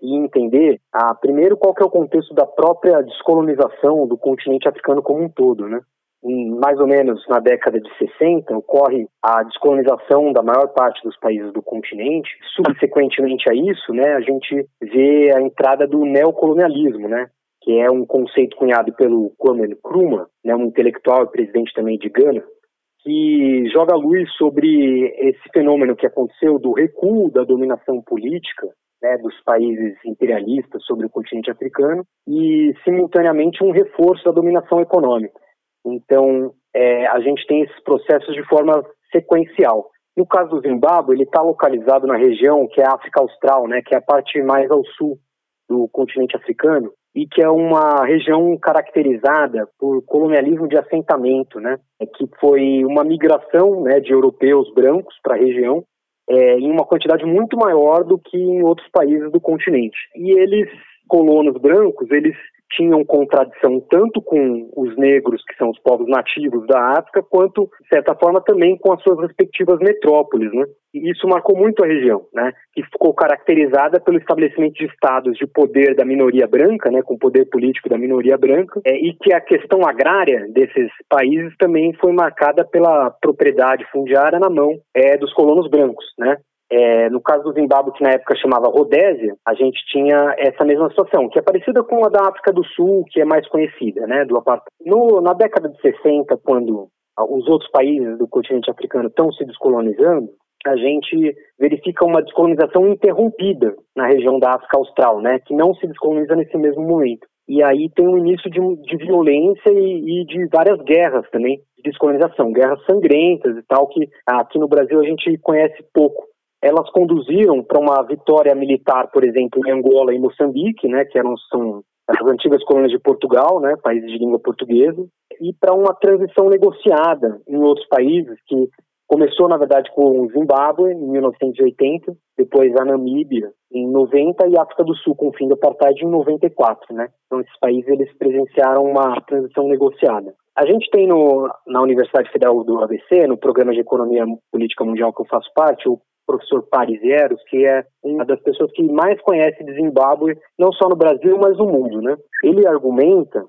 e entender, ah, primeiro, qual que é o contexto da própria descolonização do continente africano como um todo, né? Mais ou menos na década de 60, ocorre a descolonização da maior parte dos países do continente. Subsequentemente a isso, né, a gente vê a entrada do neocolonialismo, né, que é um conceito cunhado pelo Kwame Nkrumah, né, um intelectual e presidente também de Gana, que joga luz sobre esse fenômeno que aconteceu do recuo da dominação política né, dos países imperialistas sobre o continente africano e, simultaneamente, um reforço da dominação econômica. Então, é, a gente tem esses processos de forma sequencial. No caso do Zimbábue, ele está localizado na região que é a África Austral, né, que é a parte mais ao sul do continente africano, e que é uma região caracterizada por colonialismo de assentamento, né, que foi uma migração né, de europeus brancos para a região é, em uma quantidade muito maior do que em outros países do continente. E eles, colonos brancos, eles tinham contradição tanto com os negros, que são os povos nativos da África, quanto, de certa forma, também com as suas respectivas metrópoles. Né? E isso marcou muito a região, né? que ficou caracterizada pelo estabelecimento de estados de poder da minoria branca, né? com poder político da minoria branca, é, e que a questão agrária desses países também foi marcada pela propriedade fundiária na mão é, dos colonos brancos. Né? É, no caso do Zimbábue, que na época chamava Rodésia, a gente tinha essa mesma situação, que é parecida com a da África do Sul, que é mais conhecida, né, do no, Na década de 60, quando os outros países do continente africano estão se descolonizando, a gente verifica uma descolonização interrompida na região da África Austral, né, que não se descoloniza nesse mesmo momento. E aí tem o início de, de violência e, e, de várias guerras também de descolonização, guerras sangrentas e tal, que aqui no Brasil a gente conhece pouco. Elas conduziram para uma vitória militar, por exemplo, em Angola e Moçambique, né, que eram são as antigas colônias de Portugal, né, países de língua portuguesa, e para uma transição negociada em outros países que Começou, na verdade, com o Zimbábue, em 1980, depois a Namíbia, em 90, e a África do Sul, com o fim do apartheid, em 94, né? Então, esses países, eles presenciaram uma transição negociada. A gente tem no, na Universidade Federal do ABC, no Programa de Economia Política Mundial que eu faço parte, o professor Paris Eros, que é uma das pessoas que mais conhece Zimbábue, não só no Brasil, mas no mundo, né? Ele argumenta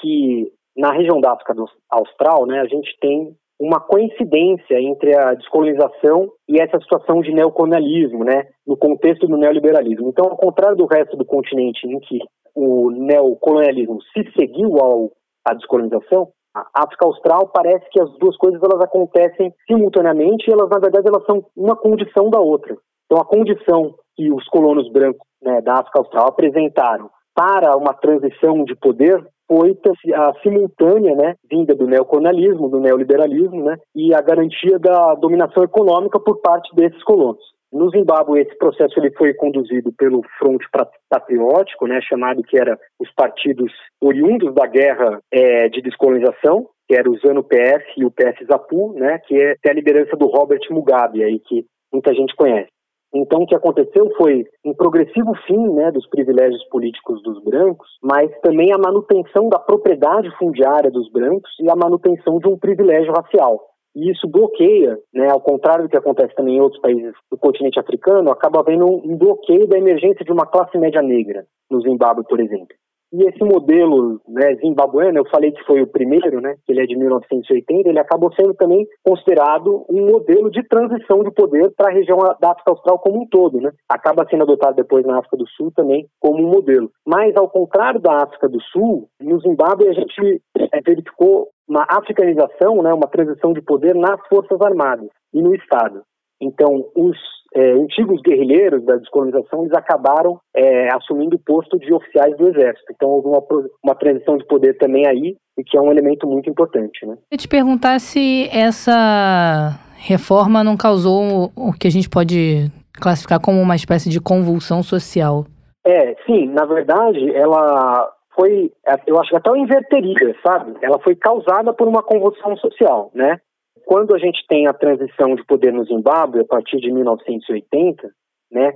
que na região da África Austral, né, a gente tem uma coincidência entre a descolonização e essa situação de neocolonialismo, né, no contexto do neoliberalismo. Então, ao contrário do resto do continente em que o neocolonialismo se seguiu ao à descolonização, a África Austral parece que as duas coisas elas acontecem simultaneamente e elas na verdade elas são uma condição da outra. Então, a condição que os colonos brancos né, da África Austral apresentaram para uma transição de poder foi a simultânea né, vinda do neocolonialismo, do neoliberalismo, né, e a garantia da dominação econômica por parte desses colonos. No Zimbábue, esse processo ele foi conduzido pelo Fronte Patriótico, né, chamado que era os partidos oriundos da guerra é, de descolonização, que era o ZANU-PF e o PF-ZAPU, né, que é a liderança do Robert Mugabe, aí, que muita gente conhece. Então, o que aconteceu foi um progressivo fim né, dos privilégios políticos dos brancos, mas também a manutenção da propriedade fundiária dos brancos e a manutenção de um privilégio racial. E isso bloqueia, né, ao contrário do que acontece também em outros países do continente africano, acaba havendo um bloqueio da emergência de uma classe média negra, no Zimbábue, por exemplo. E esse modelo né, zimbabueno, eu falei que foi o primeiro, né, que ele é de 1980, ele acabou sendo também considerado um modelo de transição de poder para a região da África Austral como um todo. Né? Acaba sendo adotado depois na África do Sul também como um modelo. Mas, ao contrário da África do Sul, no Zimbábue a gente é, verificou uma africanização, né, uma transição de poder nas Forças Armadas e no Estado. Então, os é, antigos guerrilheiros da descolonização eles acabaram é, assumindo o posto de oficiais do exército. Então houve uma, uma transição de poder também aí, e que é um elemento muito importante. Né? Eu te perguntar se essa reforma não causou o que a gente pode classificar como uma espécie de convulsão social. É, sim, na verdade, ela foi, eu acho que até eu inverteria, sabe? Ela foi causada por uma convulsão social, né? Quando a gente tem a transição de poder no Zimbábue, a partir de 1980, né,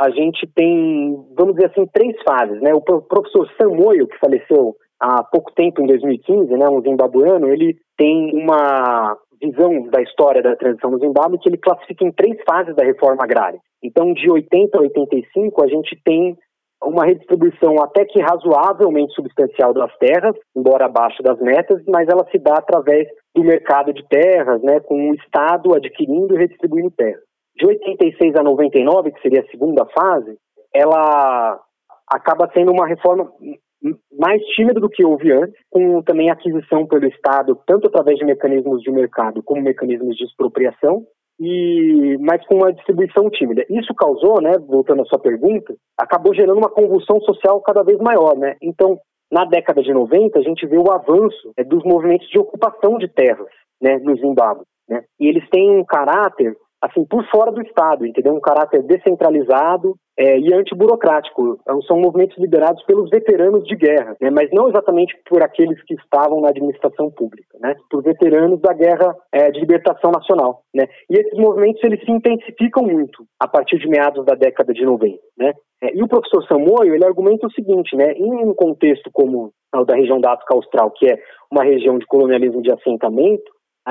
a gente tem, vamos dizer assim, três fases. Né? O professor Samoio, que faleceu há pouco tempo, em 2015, né, um zimbabuano, ele tem uma visão da história da transição no Zimbábue que ele classifica em três fases da reforma agrária. Então, de 80 a 85, a gente tem uma redistribuição até que razoavelmente substancial das terras, embora abaixo das metas, mas ela se dá através do mercado de terras, né, com o Estado adquirindo e redistribuindo terras. De 86 a 99, que seria a segunda fase, ela acaba sendo uma reforma mais tímida do que houve antes, com também aquisição pelo Estado, tanto através de mecanismos de mercado como mecanismos de expropriação, e mas com uma distribuição tímida. Isso causou, né, voltando à sua pergunta, acabou gerando uma convulsão social cada vez maior, né? Então, na década de 90, a gente vê o avanço né, dos movimentos de ocupação de terras, né, no Zimbábue, né? E eles têm um caráter assim, por fora do Estado, entendeu? Um caráter descentralizado é, e antiburocrático. Então, são movimentos liderados pelos veteranos de guerra, né? mas não exatamente por aqueles que estavam na administração pública, né? por veteranos da guerra é, de libertação nacional. Né? E esses movimentos eles se intensificam muito a partir de meados da década de 90. Né? É, e o professor Samoio ele argumenta o seguinte, né? em um contexto como o da região da África Austral, que é uma região de colonialismo de assentamento,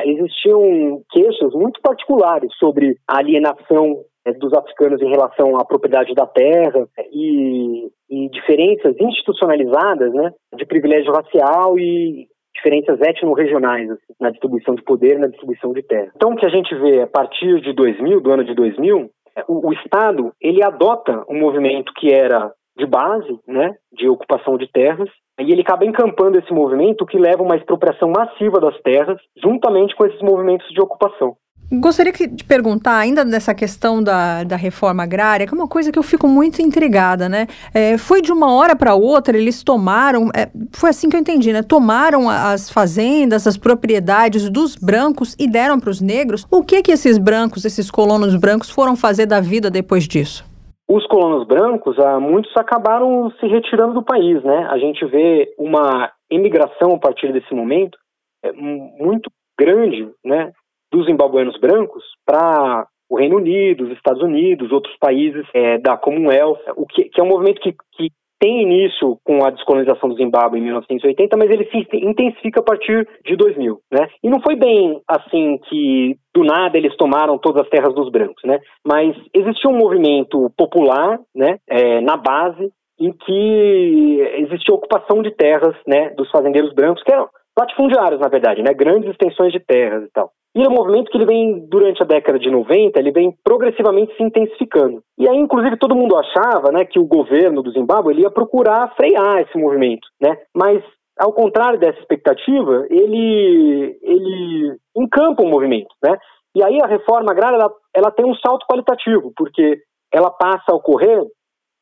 existiam queixas muito particulares sobre a alienação é, dos africanos em relação à propriedade da terra e, e diferenças institucionalizadas né, de privilégio racial e diferenças etno-regionais assim, na distribuição de poder, na distribuição de terra. Então, o que a gente vê a partir de 2000, do ano de 2000, é, o, o Estado ele adota um movimento que era de base, né, de ocupação de terras, e ele acaba encampando esse movimento que leva a uma expropriação massiva das terras, juntamente com esses movimentos de ocupação. Gostaria de perguntar, ainda nessa questão da, da reforma agrária, que é uma coisa que eu fico muito intrigada, né? É, foi de uma hora para outra, eles tomaram, é, foi assim que eu entendi, né? Tomaram as fazendas, as propriedades dos brancos e deram para os negros. O que que esses brancos, esses colonos brancos, foram fazer da vida depois disso? Os colonos brancos, muitos acabaram se retirando do país, né? A gente vê uma imigração a partir desse momento é, muito grande, né? dos zimbabuenos brancos para o Reino Unido, os Estados Unidos, outros países é, da Commonwealth, o que, que, é um movimento que, que tem início com a descolonização do Zimbábue em 1980, mas ele se intensifica a partir de 2000, né? E não foi bem assim que do nada eles tomaram todas as terras dos brancos, né? Mas existia um movimento popular, né, é, na base, em que existia ocupação de terras, né, dos fazendeiros brancos, que eram latifundiários, na verdade, né, grandes extensões de terras e tal. E é um movimento que ele vem, durante a década de 90, ele vem progressivamente se intensificando. E aí, inclusive, todo mundo achava né, que o governo do Zimbábue ele ia procurar frear esse movimento. Né? Mas, ao contrário dessa expectativa, ele, ele encampa o movimento. Né? E aí a reforma agrária ela, ela tem um salto qualitativo, porque ela passa a ocorrer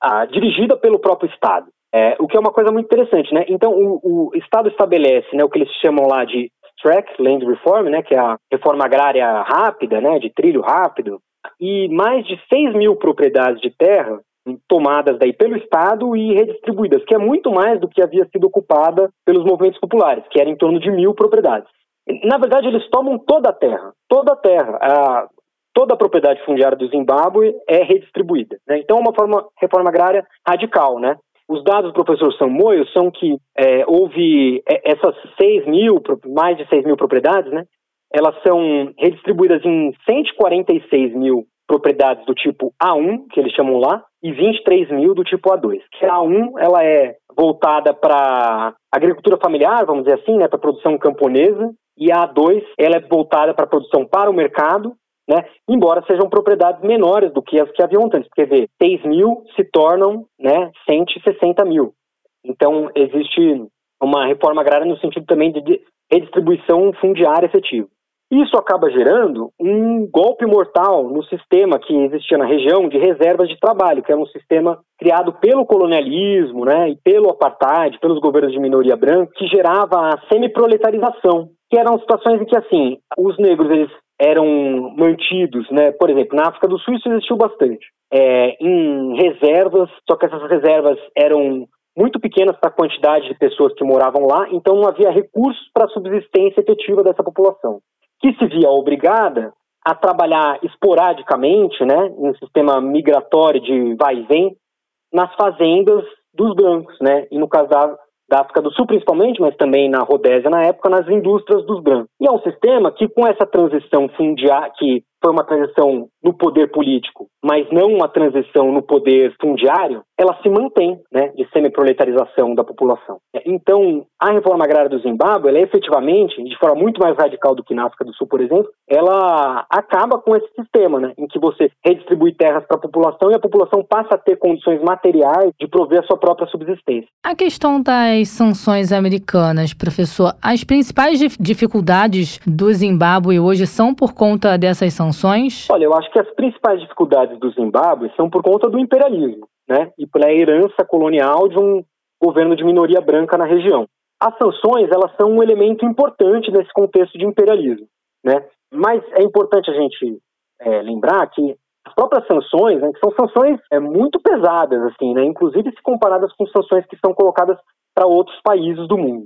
ah, dirigida pelo próprio Estado. É, o que é uma coisa muito interessante, né? Então, o, o Estado estabelece né, o que eles chamam lá de Track Land Reform, né, que é a reforma agrária rápida, né, de trilho rápido, e mais de 6 mil propriedades de terra tomadas daí pelo Estado e redistribuídas, que é muito mais do que havia sido ocupada pelos movimentos populares, que era em torno de mil propriedades. Na verdade, eles tomam toda a terra, toda a terra. A, toda a propriedade fundiária do Zimbábue é redistribuída. Né? Então, é uma forma, reforma agrária radical, né? Os dados do professor Samoio são que é, houve é, essas 6 mil, mais de 6 mil propriedades, né? Elas são redistribuídas em 146 mil propriedades do tipo A1, que eles chamam lá, e 23 mil do tipo A2. Que a A1 ela é voltada para agricultura familiar, vamos dizer assim, né, para produção camponesa, e a A2 ela é voltada para produção para o mercado né? Embora sejam propriedades menores do que as que haviam antes, porque vê, 6 mil se tornam né, 160 mil. Então, existe uma reforma agrária no sentido também de redistribuição fundiária efetiva. Isso acaba gerando um golpe mortal no sistema que existia na região de reservas de trabalho, que era um sistema criado pelo colonialismo né, e pelo apartheid, pelos governos de minoria branca, que gerava a semiproletarização, que eram situações em que, assim, os negros eles eram mantidos, né? Por exemplo, na África do Sul isso existiu bastante. É, em reservas, só que essas reservas eram muito pequenas para a quantidade de pessoas que moravam lá, então não havia recursos para a subsistência efetiva dessa população, que se via obrigada a trabalhar esporadicamente, né, em um sistema migratório de vai e vem, nas fazendas dos brancos, né, e no caso da, da África do Sul principalmente, mas também na Rodésia na época, nas indústrias dos brancos. E é um sistema que com essa transição fundiária, que foi uma transição no poder político, mas não uma transição no poder fundiário, ela se mantém, né, de semi-proletarização da população. Então, a reforma agrária do Zimbábue, ela é efetivamente, de forma muito mais radical do que na África do Sul, por exemplo, ela acaba com esse sistema, né, em que você redistribui terras para a população e a população passa a ter condições materiais de prover a sua própria subsistência. A questão das sanções americanas, professor, as principais dificuldades do Zimbábue hoje são por conta dessas sanções? Olha, eu acho que as principais dificuldades do Zimbábue são por conta do imperialismo, né, e pela herança colonial de um governo de minoria branca na região. As sanções, elas são um elemento importante nesse contexto de imperialismo, né? Mas é importante a gente é, lembrar que as próprias sanções, né, que são sanções é, muito pesadas, assim, né, inclusive se comparadas com sanções que são colocadas para outros países do mundo.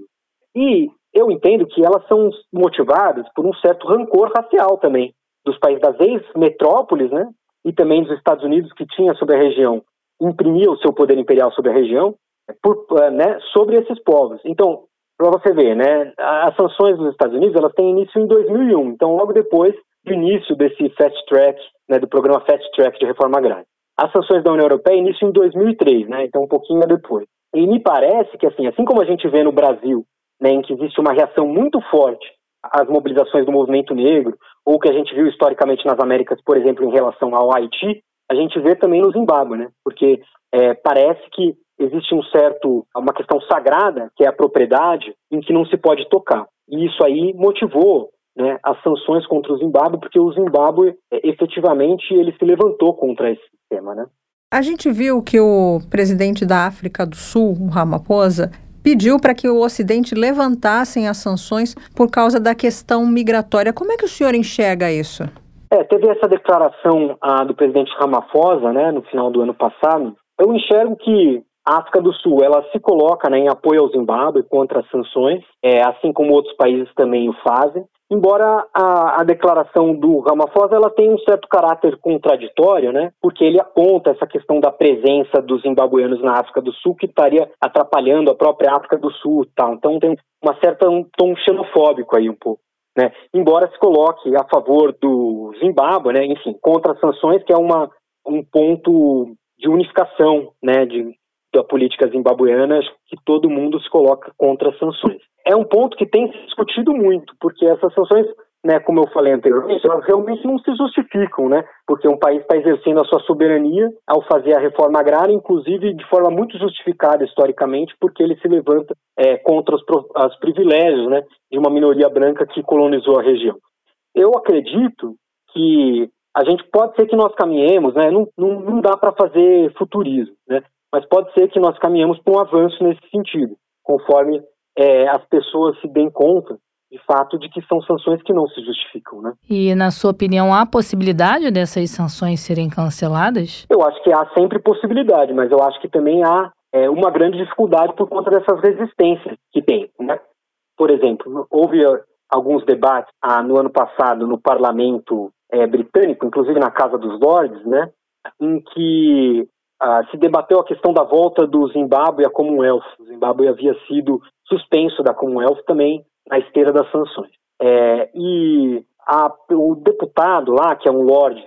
E eu entendo que elas são motivadas por um certo rancor racial também dos países das ex-metrópoles, né, e também dos Estados Unidos que tinha sobre a região, imprimia o seu poder imperial sobre a região, por, eh, né, sobre esses povos. Então, para você ver, né, as sanções dos Estados Unidos elas têm início em 2001, então logo depois do início desse fast track, né, do programa fast track de reforma agrária. As sanções da União Europeia iniciam em 2003, né, então um pouquinho depois. E me parece que assim, assim como a gente vê no Brasil, né, em que existe uma reação muito forte às mobilizações do movimento negro, ou que a gente viu historicamente nas Américas, por exemplo, em relação ao Haiti, a gente vê também no Zimbábue, né? Porque é, parece que existe um certo, uma questão sagrada, que é a propriedade, em que não se pode tocar. E isso aí motivou né, as sanções contra o Zimbábue, porque o Zimbábue é, efetivamente ele se levantou contra esse sistema, né? A gente viu que o presidente da África do Sul, o Ramaphosa, pediu para que o Ocidente levantassem as sanções por causa da questão migratória. Como é que o senhor enxerga isso? É, teve essa declaração do presidente Ramaphosa, né, no final do ano passado. Eu enxergo que a África do Sul ela se coloca né, em apoio ao Zimbábue contra as sanções, é, assim como outros países também o fazem. Embora a, a, declaração do Ramaphosa ela tenha um certo caráter contraditório, né? Porque ele aponta essa questão da presença dos zimbabueanos na África do Sul que estaria atrapalhando a própria África do Sul, tal. Então tem uma certa um tom xenofóbico aí um pouco. Né? Embora se coloque a favor do Zimbábue, né? enfim, contra as sanções, que é uma, um ponto de unificação né? de, da política zimbabueana, que todo mundo se coloca contra as sanções. É um ponto que tem se discutido muito, porque essas sanções né, como eu falei anteriormente, elas realmente não se justificam, né? Porque um país está exercendo a sua soberania ao fazer a reforma agrária, inclusive de forma muito justificada historicamente, porque ele se levanta é, contra os, os privilégios, né, de uma minoria branca que colonizou a região. Eu acredito que a gente pode ser que nós caminhemos, né? Não, não, não dá para fazer futurismo, né? Mas pode ser que nós caminhemos para um avanço nesse sentido, conforme é, as pessoas se deem conta de fato de que são sanções que não se justificam, né? E na sua opinião há possibilidade dessas sanções serem canceladas? Eu acho que há sempre possibilidade, mas eu acho que também há é, uma grande dificuldade por conta dessas resistências que tem, né? Por exemplo, houve ah, alguns debates ah, no ano passado no parlamento é, britânico, inclusive na Casa dos Lordes, né? Em que ah, se debateu a questão da volta do Zimbábue à Commonwealth. O Zimbábue havia sido suspenso da Commonwealth também na esteira das sanções. É, e a, o deputado lá, que é um lord,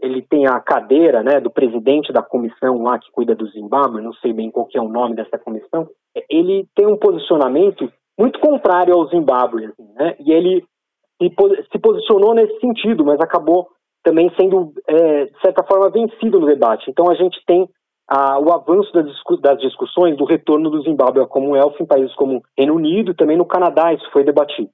ele tem a cadeira né, do presidente da comissão lá que cuida do Zimbábue, não sei bem qual que é o nome dessa comissão, ele tem um posicionamento muito contrário ao Zimbábue, assim, né, e ele se, posicionou nesse sentido, mas acabou também sendo, é, de certa forma, vencido no debate. Então a gente tem a, o avanço das, das, discussões do retorno do Zimbábue à Commonwealth em países como Reino Unido e também no Canadá isso foi debatido.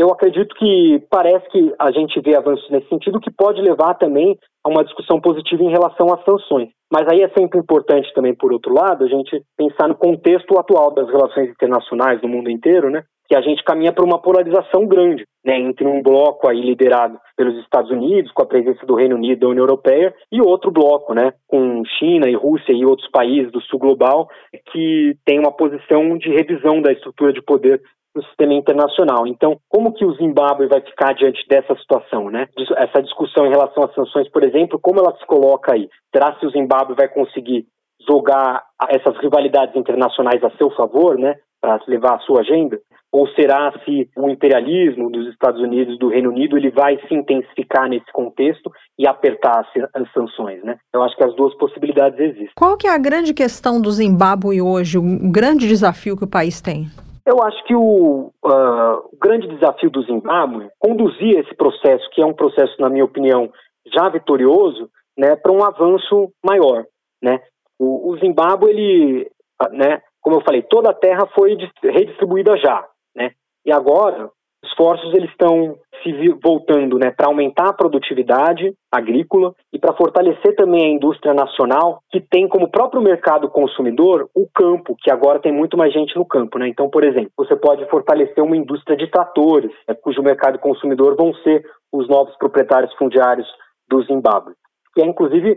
Eu acredito que parece que a gente vê avanços nesse sentido que pode levar também a uma discussão positiva em relação às sanções. Mas aí é sempre importante também, por outro lado, a gente pensar no contexto atual das relações internacionais no mundo inteiro, né? que a gente caminha para uma polarização grande, né, entre um bloco aí liderado pelos Estados Unidos, com a presença do Reino Unido e da União Europeia, e outro bloco, né, com China e Rússia e outros países do sul global, que tem uma posição de revisão da estrutura de poder no sistema internacional. Então, como que o Zimbábue vai ficar diante dessa situação, né? Essa discussão em relação às sanções, por exemplo, como ela se coloca aí? Será que o Zimbábue vai conseguir jogar essas rivalidades internacionais a seu favor, né? Para levar a sua agenda? Ou será se o imperialismo dos Estados Unidos, do Reino Unido, ele vai se intensificar nesse contexto e apertar as sanções, né? Eu acho que as duas possibilidades existem. Qual que é a grande questão do Zimbábue hoje, o grande desafio que o país tem? Eu acho que o, uh, grande desafio do Zimbábue conduzir esse processo, que é um processo, na minha opinião, já vitorioso, né, para um avanço maior, né? O, o Zimbábue, ele, né, como eu falei, toda a terra foi redistribuída já, né? E agora, esforços eles estão se voltando né, para aumentar a produtividade agrícola e para fortalecer também a indústria nacional, que tem como próprio mercado consumidor o campo, que agora tem muito mais gente no campo. Né? Então, por exemplo, você pode fortalecer uma indústria de tratores, né, cujo mercado consumidor vão ser os novos proprietários fundiários do Zimbábue. Que é, inclusive,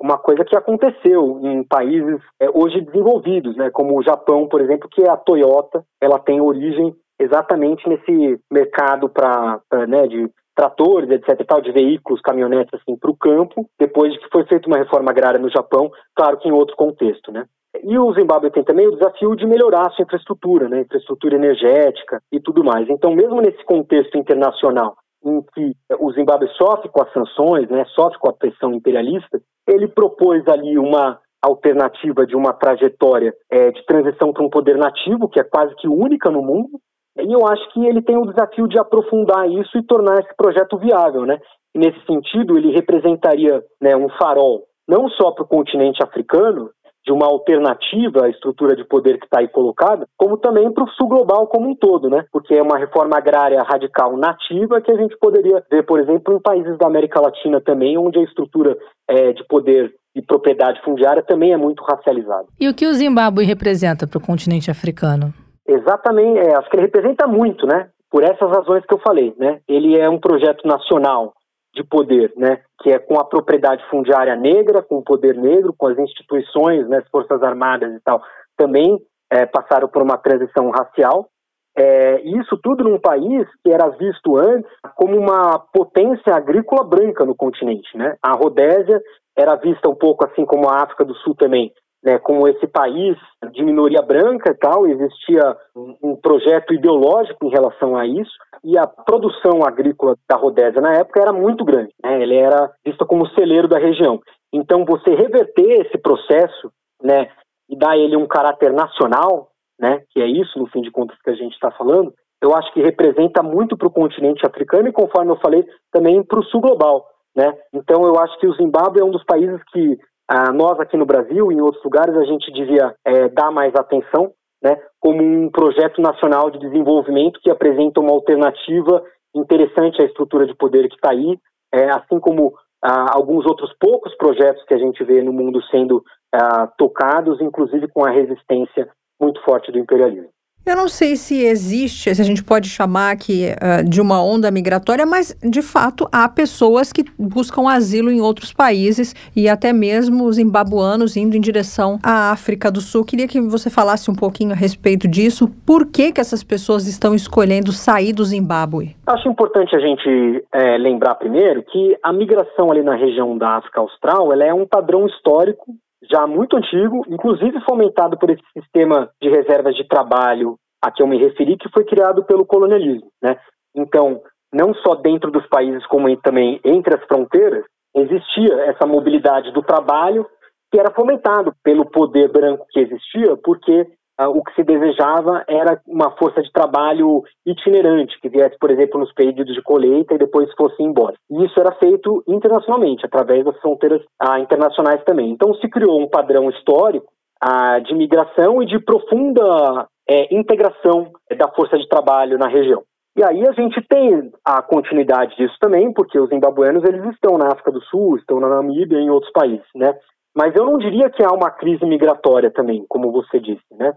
uma coisa que aconteceu em países é, hoje desenvolvidos, né, como o Japão, por exemplo, que a Toyota ela tem origem exatamente nesse mercado para né, de tratores, etc, tal, de veículos, caminhonetes assim para o campo, depois de que foi feita uma reforma agrária no Japão, claro que em outro contexto, né? E o Zimbábue tem também o desafio de melhorar a sua infraestrutura, né, infraestrutura energética e tudo mais. Então, mesmo nesse contexto internacional em que o Zimbábue sofre com as sanções, né, sofre com a pressão imperialista, ele propôs ali uma alternativa de uma trajetória é, de transição para um poder nativo, que é quase que única no mundo, e eu acho que ele tem o desafio de aprofundar isso e tornar esse projeto viável, né? Nesse sentido, ele representaria né, um farol não só para o continente africano, de uma alternativa à estrutura de poder que está aí colocada, como também para o sul global como um todo, né? Porque é uma reforma agrária radical nativa que a gente poderia ver, por exemplo, em países da América Latina também, onde a estrutura é, de poder e propriedade fundiária também é muito racializada. E o que o Zimbábue representa para o continente africano? Exatamente, é, acho que ele representa muito, né? Por essas razões que eu falei, né? Ele é um projeto nacional de poder, né? Que é com a propriedade fundiária negra, com o poder negro, com as instituições, né? As forças armadas e tal, também é, passaram por uma transição racial. É, isso tudo num país que era visto antes como uma potência agrícola branca no continente, né? A Rodésia era vista um pouco assim como a África do Sul também, né, como esse país de minoria branca e tal, existia um projeto ideológico em relação a isso, e a produção agrícola da Rodésia na época era muito grande, né, ele era visto como celeiro da região. Então, você reverter esse processo, né, e dar ele um caráter nacional, né, que é isso, no fim de contas, que a gente está falando, eu acho que representa muito para o continente africano e, conforme eu falei, também para o sul global. Né? Então, eu acho que o Zimbábue é um dos países que ah, nós aqui no Brasil e em outros lugares a gente devia é, dar mais atenção, né, como um projeto nacional de desenvolvimento que apresenta uma alternativa interessante à estrutura de poder que está aí, é, assim como ah, alguns outros poucos projetos que a gente vê no mundo sendo ah, tocados, inclusive com a resistência muito forte do imperialismo. Eu não sei se existe, se a gente pode chamar aqui uh, de uma onda migratória, mas de fato há pessoas que buscam asilo em outros países e até mesmo os zimbabuanos indo em direção à África do Sul. Queria que você falasse um pouquinho a respeito disso. Por que, que essas pessoas estão escolhendo sair do Zimbábue? Acho importante a gente é, lembrar primeiro que a migração ali na região da África Austral ela é um padrão histórico já muito antigo, inclusive fomentado por esse sistema de reservas de trabalho a que eu me referi, que foi criado pelo colonialismo. Né? Então, não só dentro dos países, como também entre as fronteiras, existia essa mobilidade do trabalho que era fomentado pelo poder branco que existia, porque o que se desejava era uma força de trabalho itinerante, que viesse, por exemplo, nos períodos de colheita e depois fosse embora. E isso era feito internacionalmente, através das fronteiras ah, internacionais também. Então se criou um padrão histórico ah, de migração e de profunda é, integração da força de trabalho na região. E aí a gente tem a continuidade disso também, porque os zimbabuenos eles estão na África do Sul, estão na Namíbia e em outros países, né? Mas eu não diria que há uma crise migratória também, como você disse, né?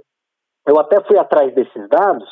Eu até fui atrás desses dados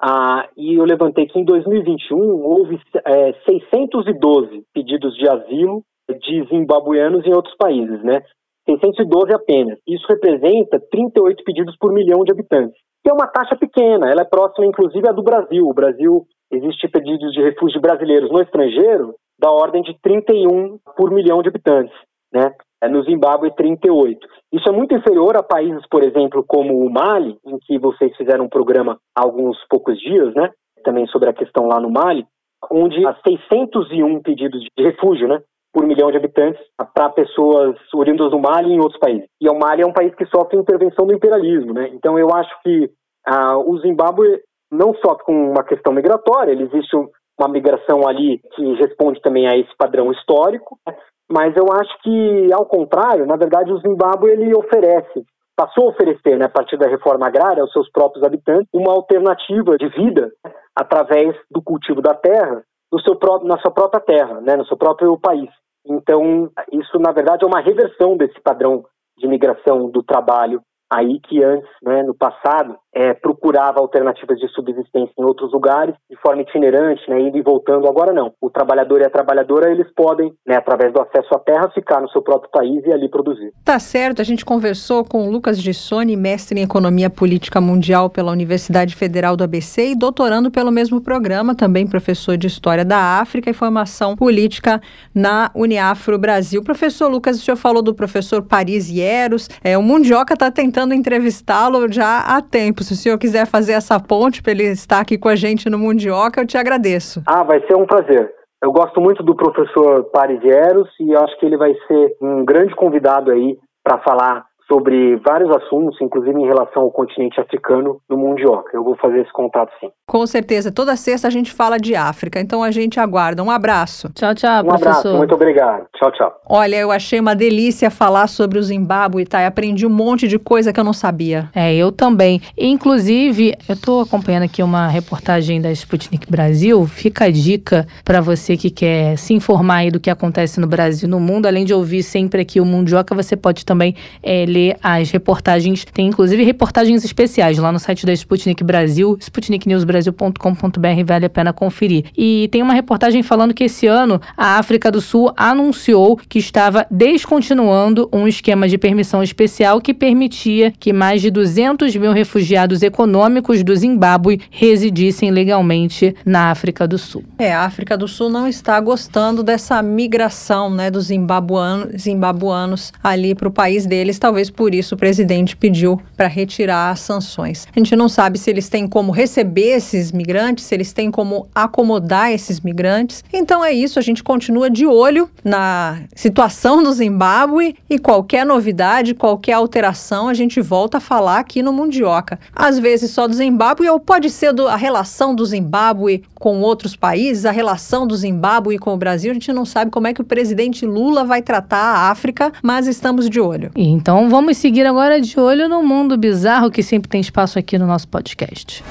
ah, e eu levantei que em 2021 houve é, 612 pedidos de asilo de zimbabueanos em outros países, né? 612 apenas. Isso representa 38 pedidos por milhão de habitantes, que é uma taxa pequena. Ela é próxima, inclusive, à do Brasil. O Brasil existe pedidos de refúgio brasileiros no estrangeiro da ordem de 31 por milhão de habitantes, né? É, no Zimbábue 38. Isso é muito inferior a países, por exemplo, como o Mali, em que vocês fizeram um programa há alguns poucos dias, né? Também sobre a questão lá no Mali, onde há 601 pedidos de refúgio, né? Por milhão de habitantes para pessoas oriundas do Mali e em outros países. E o Mali é um país que sofre intervenção do imperialismo, né? Então eu acho que ah, o Zimbábue não sofre com uma questão migratória, ele existe uma migração ali que responde também a esse padrão histórico, né? Mas eu acho que, ao contrário, na verdade, o Zimbábue ele oferece, passou a oferecer, né, a partir da reforma agrária, aos seus próprios habitantes, uma alternativa de vida através do cultivo da terra no seu próprio, na sua própria terra, né, no seu próprio país. Então, isso, na verdade, é uma reversão desse padrão de migração do trabalho aí que antes, né, no passado, é, procurava alternativas de subsistência em outros lugares de forma itinerante, né, indo e voltando. Agora não. O trabalhador e a trabalhadora eles podem, né, através do acesso à terra, ficar no seu próprio país e ali produzir. Tá certo. A gente conversou com o Lucas Gissoni, mestre em Economia Política Mundial pela Universidade Federal do ABC e doutorando pelo mesmo programa, também professor de História da África e Formação Política na Uniafro Brasil. Professor Lucas, o senhor falou do professor Paris Hieros. É, o Mundioca está tentando entrevistá-lo já há tempo se o senhor quiser fazer essa ponte para ele estar aqui com a gente no Mundioca, eu te agradeço. Ah, vai ser um prazer. Eu gosto muito do professor Paris Eros e acho que ele vai ser um grande convidado aí para falar sobre vários assuntos, inclusive em relação ao continente africano, no Mundioca. Eu vou fazer esse contato sim. Com certeza. Toda sexta a gente fala de África, então a gente aguarda. Um abraço. Tchau, tchau, Um professor. abraço, muito obrigado. Tchau, tchau. Olha, eu achei uma delícia falar sobre o Zimbábue, tá? Aprendi um monte de coisa que eu não sabia. É, eu também. Inclusive, eu estou acompanhando aqui uma reportagem da Sputnik Brasil. Fica a dica para você que quer se informar aí do que acontece no Brasil e no mundo. Além de ouvir sempre aqui o Mundioca, você pode também é, ler as reportagens. Tem inclusive reportagens especiais lá no site da Sputnik Brasil, sputniknewsbrasil.com.br, vale a pena conferir. E tem uma reportagem falando que esse ano a África do Sul anunciou que estava descontinuando um esquema de permissão especial que permitia que mais de 200 mil refugiados econômicos do Zimbábue residissem legalmente na África do Sul. É, a África do Sul não está gostando dessa migração, né, dos zimbabuano, zimbabuanos ali para o país deles. Talvez por isso o presidente pediu para retirar as sanções. A gente não sabe se eles têm como receber esses migrantes, se eles têm como acomodar esses migrantes. Então é isso, a gente continua de olho na situação do Zimbábue e qualquer novidade, qualquer alteração, a gente volta a falar aqui no Mundioca. Às vezes só do Zimbábue, ou pode ser do, a relação do Zimbábue com outros países, a relação do Zimbábue com o Brasil. A gente não sabe como é que o presidente Lula vai tratar a África, mas estamos de olho. Então vamos seguir agora de olho no mundo bizarro que sempre tem espaço aqui no nosso podcast.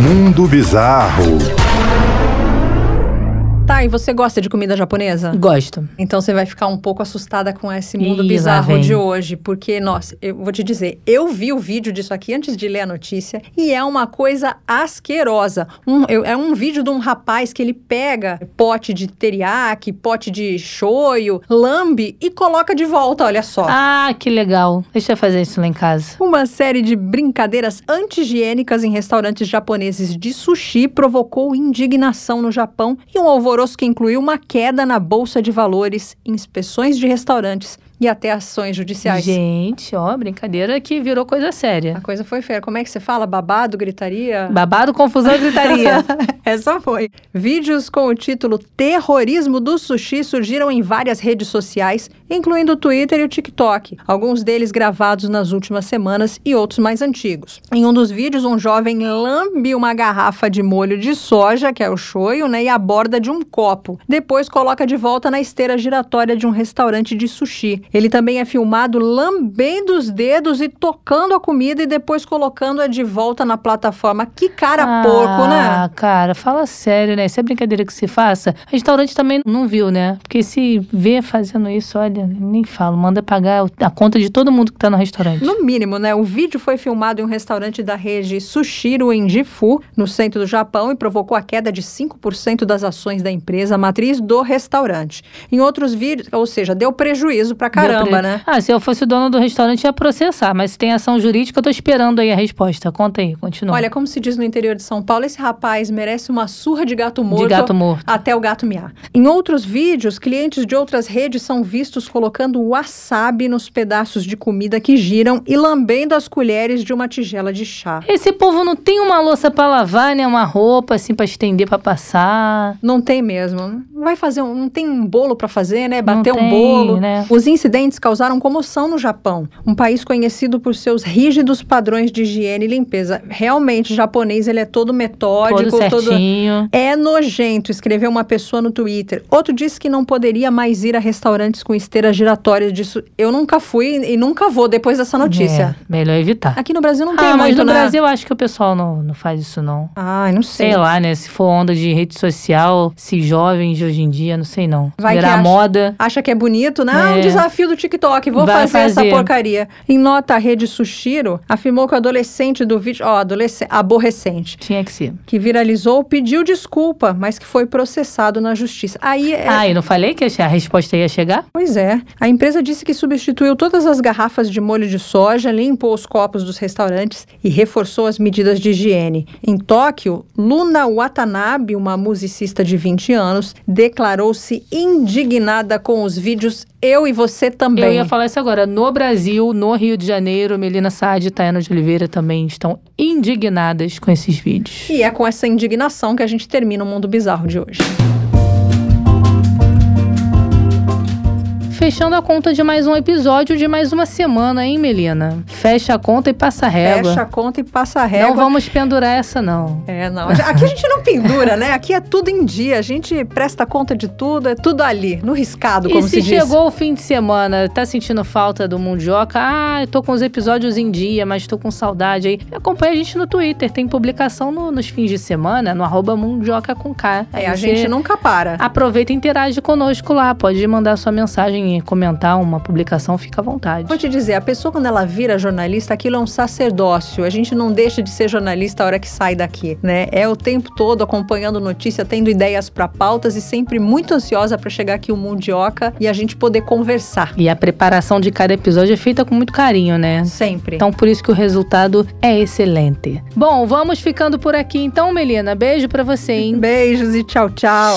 Mundo Bizarro. Tá, e você gosta de comida japonesa? Gosto. Então você vai ficar um pouco assustada com esse mundo Ih, bizarro de hoje, porque, nossa, eu vou te dizer, eu vi o vídeo disso aqui antes de ler a notícia e é uma coisa asquerosa. Um- eu- é um vídeo de um rapaz que ele pega pote de teriyaki, pote de shoyu, lambe e coloca de volta, olha só. Ah, que legal. Deixa eu fazer isso lá em casa. Uma série de brincadeiras anti-higiênicas em restaurantes japoneses de sushi provocou indignação no Japão e um alvoroço que incluiu uma queda na bolsa de valores, inspeções de restaurantes e até ações judiciais. Gente, ó, brincadeira que virou coisa A séria. coisa foi feia. Como é que você fala? Babado, gritaria? Babado, confusão gritaria. Essa foi. Vídeos com o título Terrorismo do Sushi surgiram em várias redes sociais, incluindo o Twitter e o TikTok, alguns deles gravados nas últimas semanas e outros mais antigos. Em um dos vídeos, um jovem lambe uma garrafa de molho de soja, que é o shoyu, né, e a borda de um copo. Depois coloca de volta na esteira giratória de um restaurante de sushi. Ele também é filmado lambendo os dedos e tocando a comida e depois colocando-a de volta na plataforma. Que cara porco, né? Ah, cara, fala sério, né? Isso é brincadeira que se faça. Restaurante também não viu, né? Porque se vê fazendo isso, olha, nem falo, manda pagar a conta de todo mundo que tá no restaurante. No mínimo, né? O vídeo foi filmado em um restaurante da rede Sushiro em Gifu, no centro do Japão, e provocou a queda de 5% das ações da empresa matriz do restaurante. Em outros vídeos, ou seja, deu prejuízo Deu caramba, né? Ah, se eu fosse o dono do restaurante, ia processar. Mas se tem ação jurídica, eu tô esperando aí a resposta. Conta aí, continua. Olha, como se diz no interior de São Paulo, esse rapaz merece uma surra de gato morto. de gato morto. Até o gato miar. Em outros vídeos, clientes de outras redes são vistos colocando wasabi nos pedaços de comida que giram e lambendo as colheres de uma tigela de chá. Esse povo não tem uma louça pra lavar, né? Uma roupa assim pra estender, pra passar. Não tem mesmo. Vai fazer um, não tem um bolo pra fazer, né? Bater Não um tem, bolo. né? Os incidentes causaram comoção no Japão, um país conhecido por seus rígidos padrões de higiene e limpeza. Realmente, o japonês ele é todo metódico, Todo certinho. É nojento, escreveu uma pessoa no Twitter. Outro disse que não poderia mais ir a restaurantes com esteiras giratórias disso. Eu nunca fui e nunca vou depois dessa notícia. É, melhor evitar. Aqui no Brasil não tem ah, mas muito, no né? Brasil eu acho que o pessoal não, não faz isso, não. Ai, não sei. Sei lá, né? Se for onda de rede social, se jovens de hoje em dia, não sei não. Vai Virar acha- moda. Acha que é bonito, né? Ah, um É. desafio do TikTok. Vou Vai fazer, essa fazer. porcaria. Em nota, a rede Sushiro afirmou que o adolescente do vídeo, ó, adolescente, aborrecente, Tinha que ser. que viralizou, pediu desculpa, mas que foi processado na justiça. Aí, é, Ah, e não falei que a resposta ia chegar? pois é, a empresa disse que substituiu todas as garrafas de molho de soja, limpou os copos dos restaurantes e reforçou as medidas de higiene. Em Tóquio, Luna Watanabe, uma musicista de 20 anos, declarou-se indignada com os vídeos Eu e Você também. Eu ia falar isso agora. No Brasil, no Rio de Janeiro, Melina Saad e Tayana de Oliveira também estão indignadas com esses vídeos. E é com essa indignação que a gente termina o Mundo Bizarro de hoje. Fechando a conta de mais um episódio de mais uma semana, hein, Melina? Fecha a conta e passa a régua. Fecha a conta e passa a régua. Não vamos pendurar essa, não. É, não. Aqui a gente não pendura, né? Aqui é tudo em dia. A gente presta conta de tudo, é tudo ali, no riscado, como e se, se chegou o fim de semana, tá sentindo falta do Mundioca? Ah, eu tô com os episódios em dia, mas tô com saudade aí. Acompanha a gente no Twitter, tem publicação no, nos fins de semana, no arroba Mundioca com K. É, a gente nunca para. Aproveita e interage conosco lá. Pode mandar sua mensagem comentar uma publicação, fica à vontade. Vou te dizer, a pessoa quando ela vira jornalista, aquilo é um sacerdócio. A gente não deixa de ser jornalista a hora que sai daqui, né? É o tempo todo acompanhando notícia, tendo ideias para pautas e sempre muito ansiosa para chegar aqui o Mundioca e a gente poder conversar. E a preparação de cada episódio é feita com muito carinho, né? Sempre. Então por isso que o resultado é excelente. Bom, vamos ficando por aqui então, Melina. Beijo para você, hein? Beijos e tchau, tchau.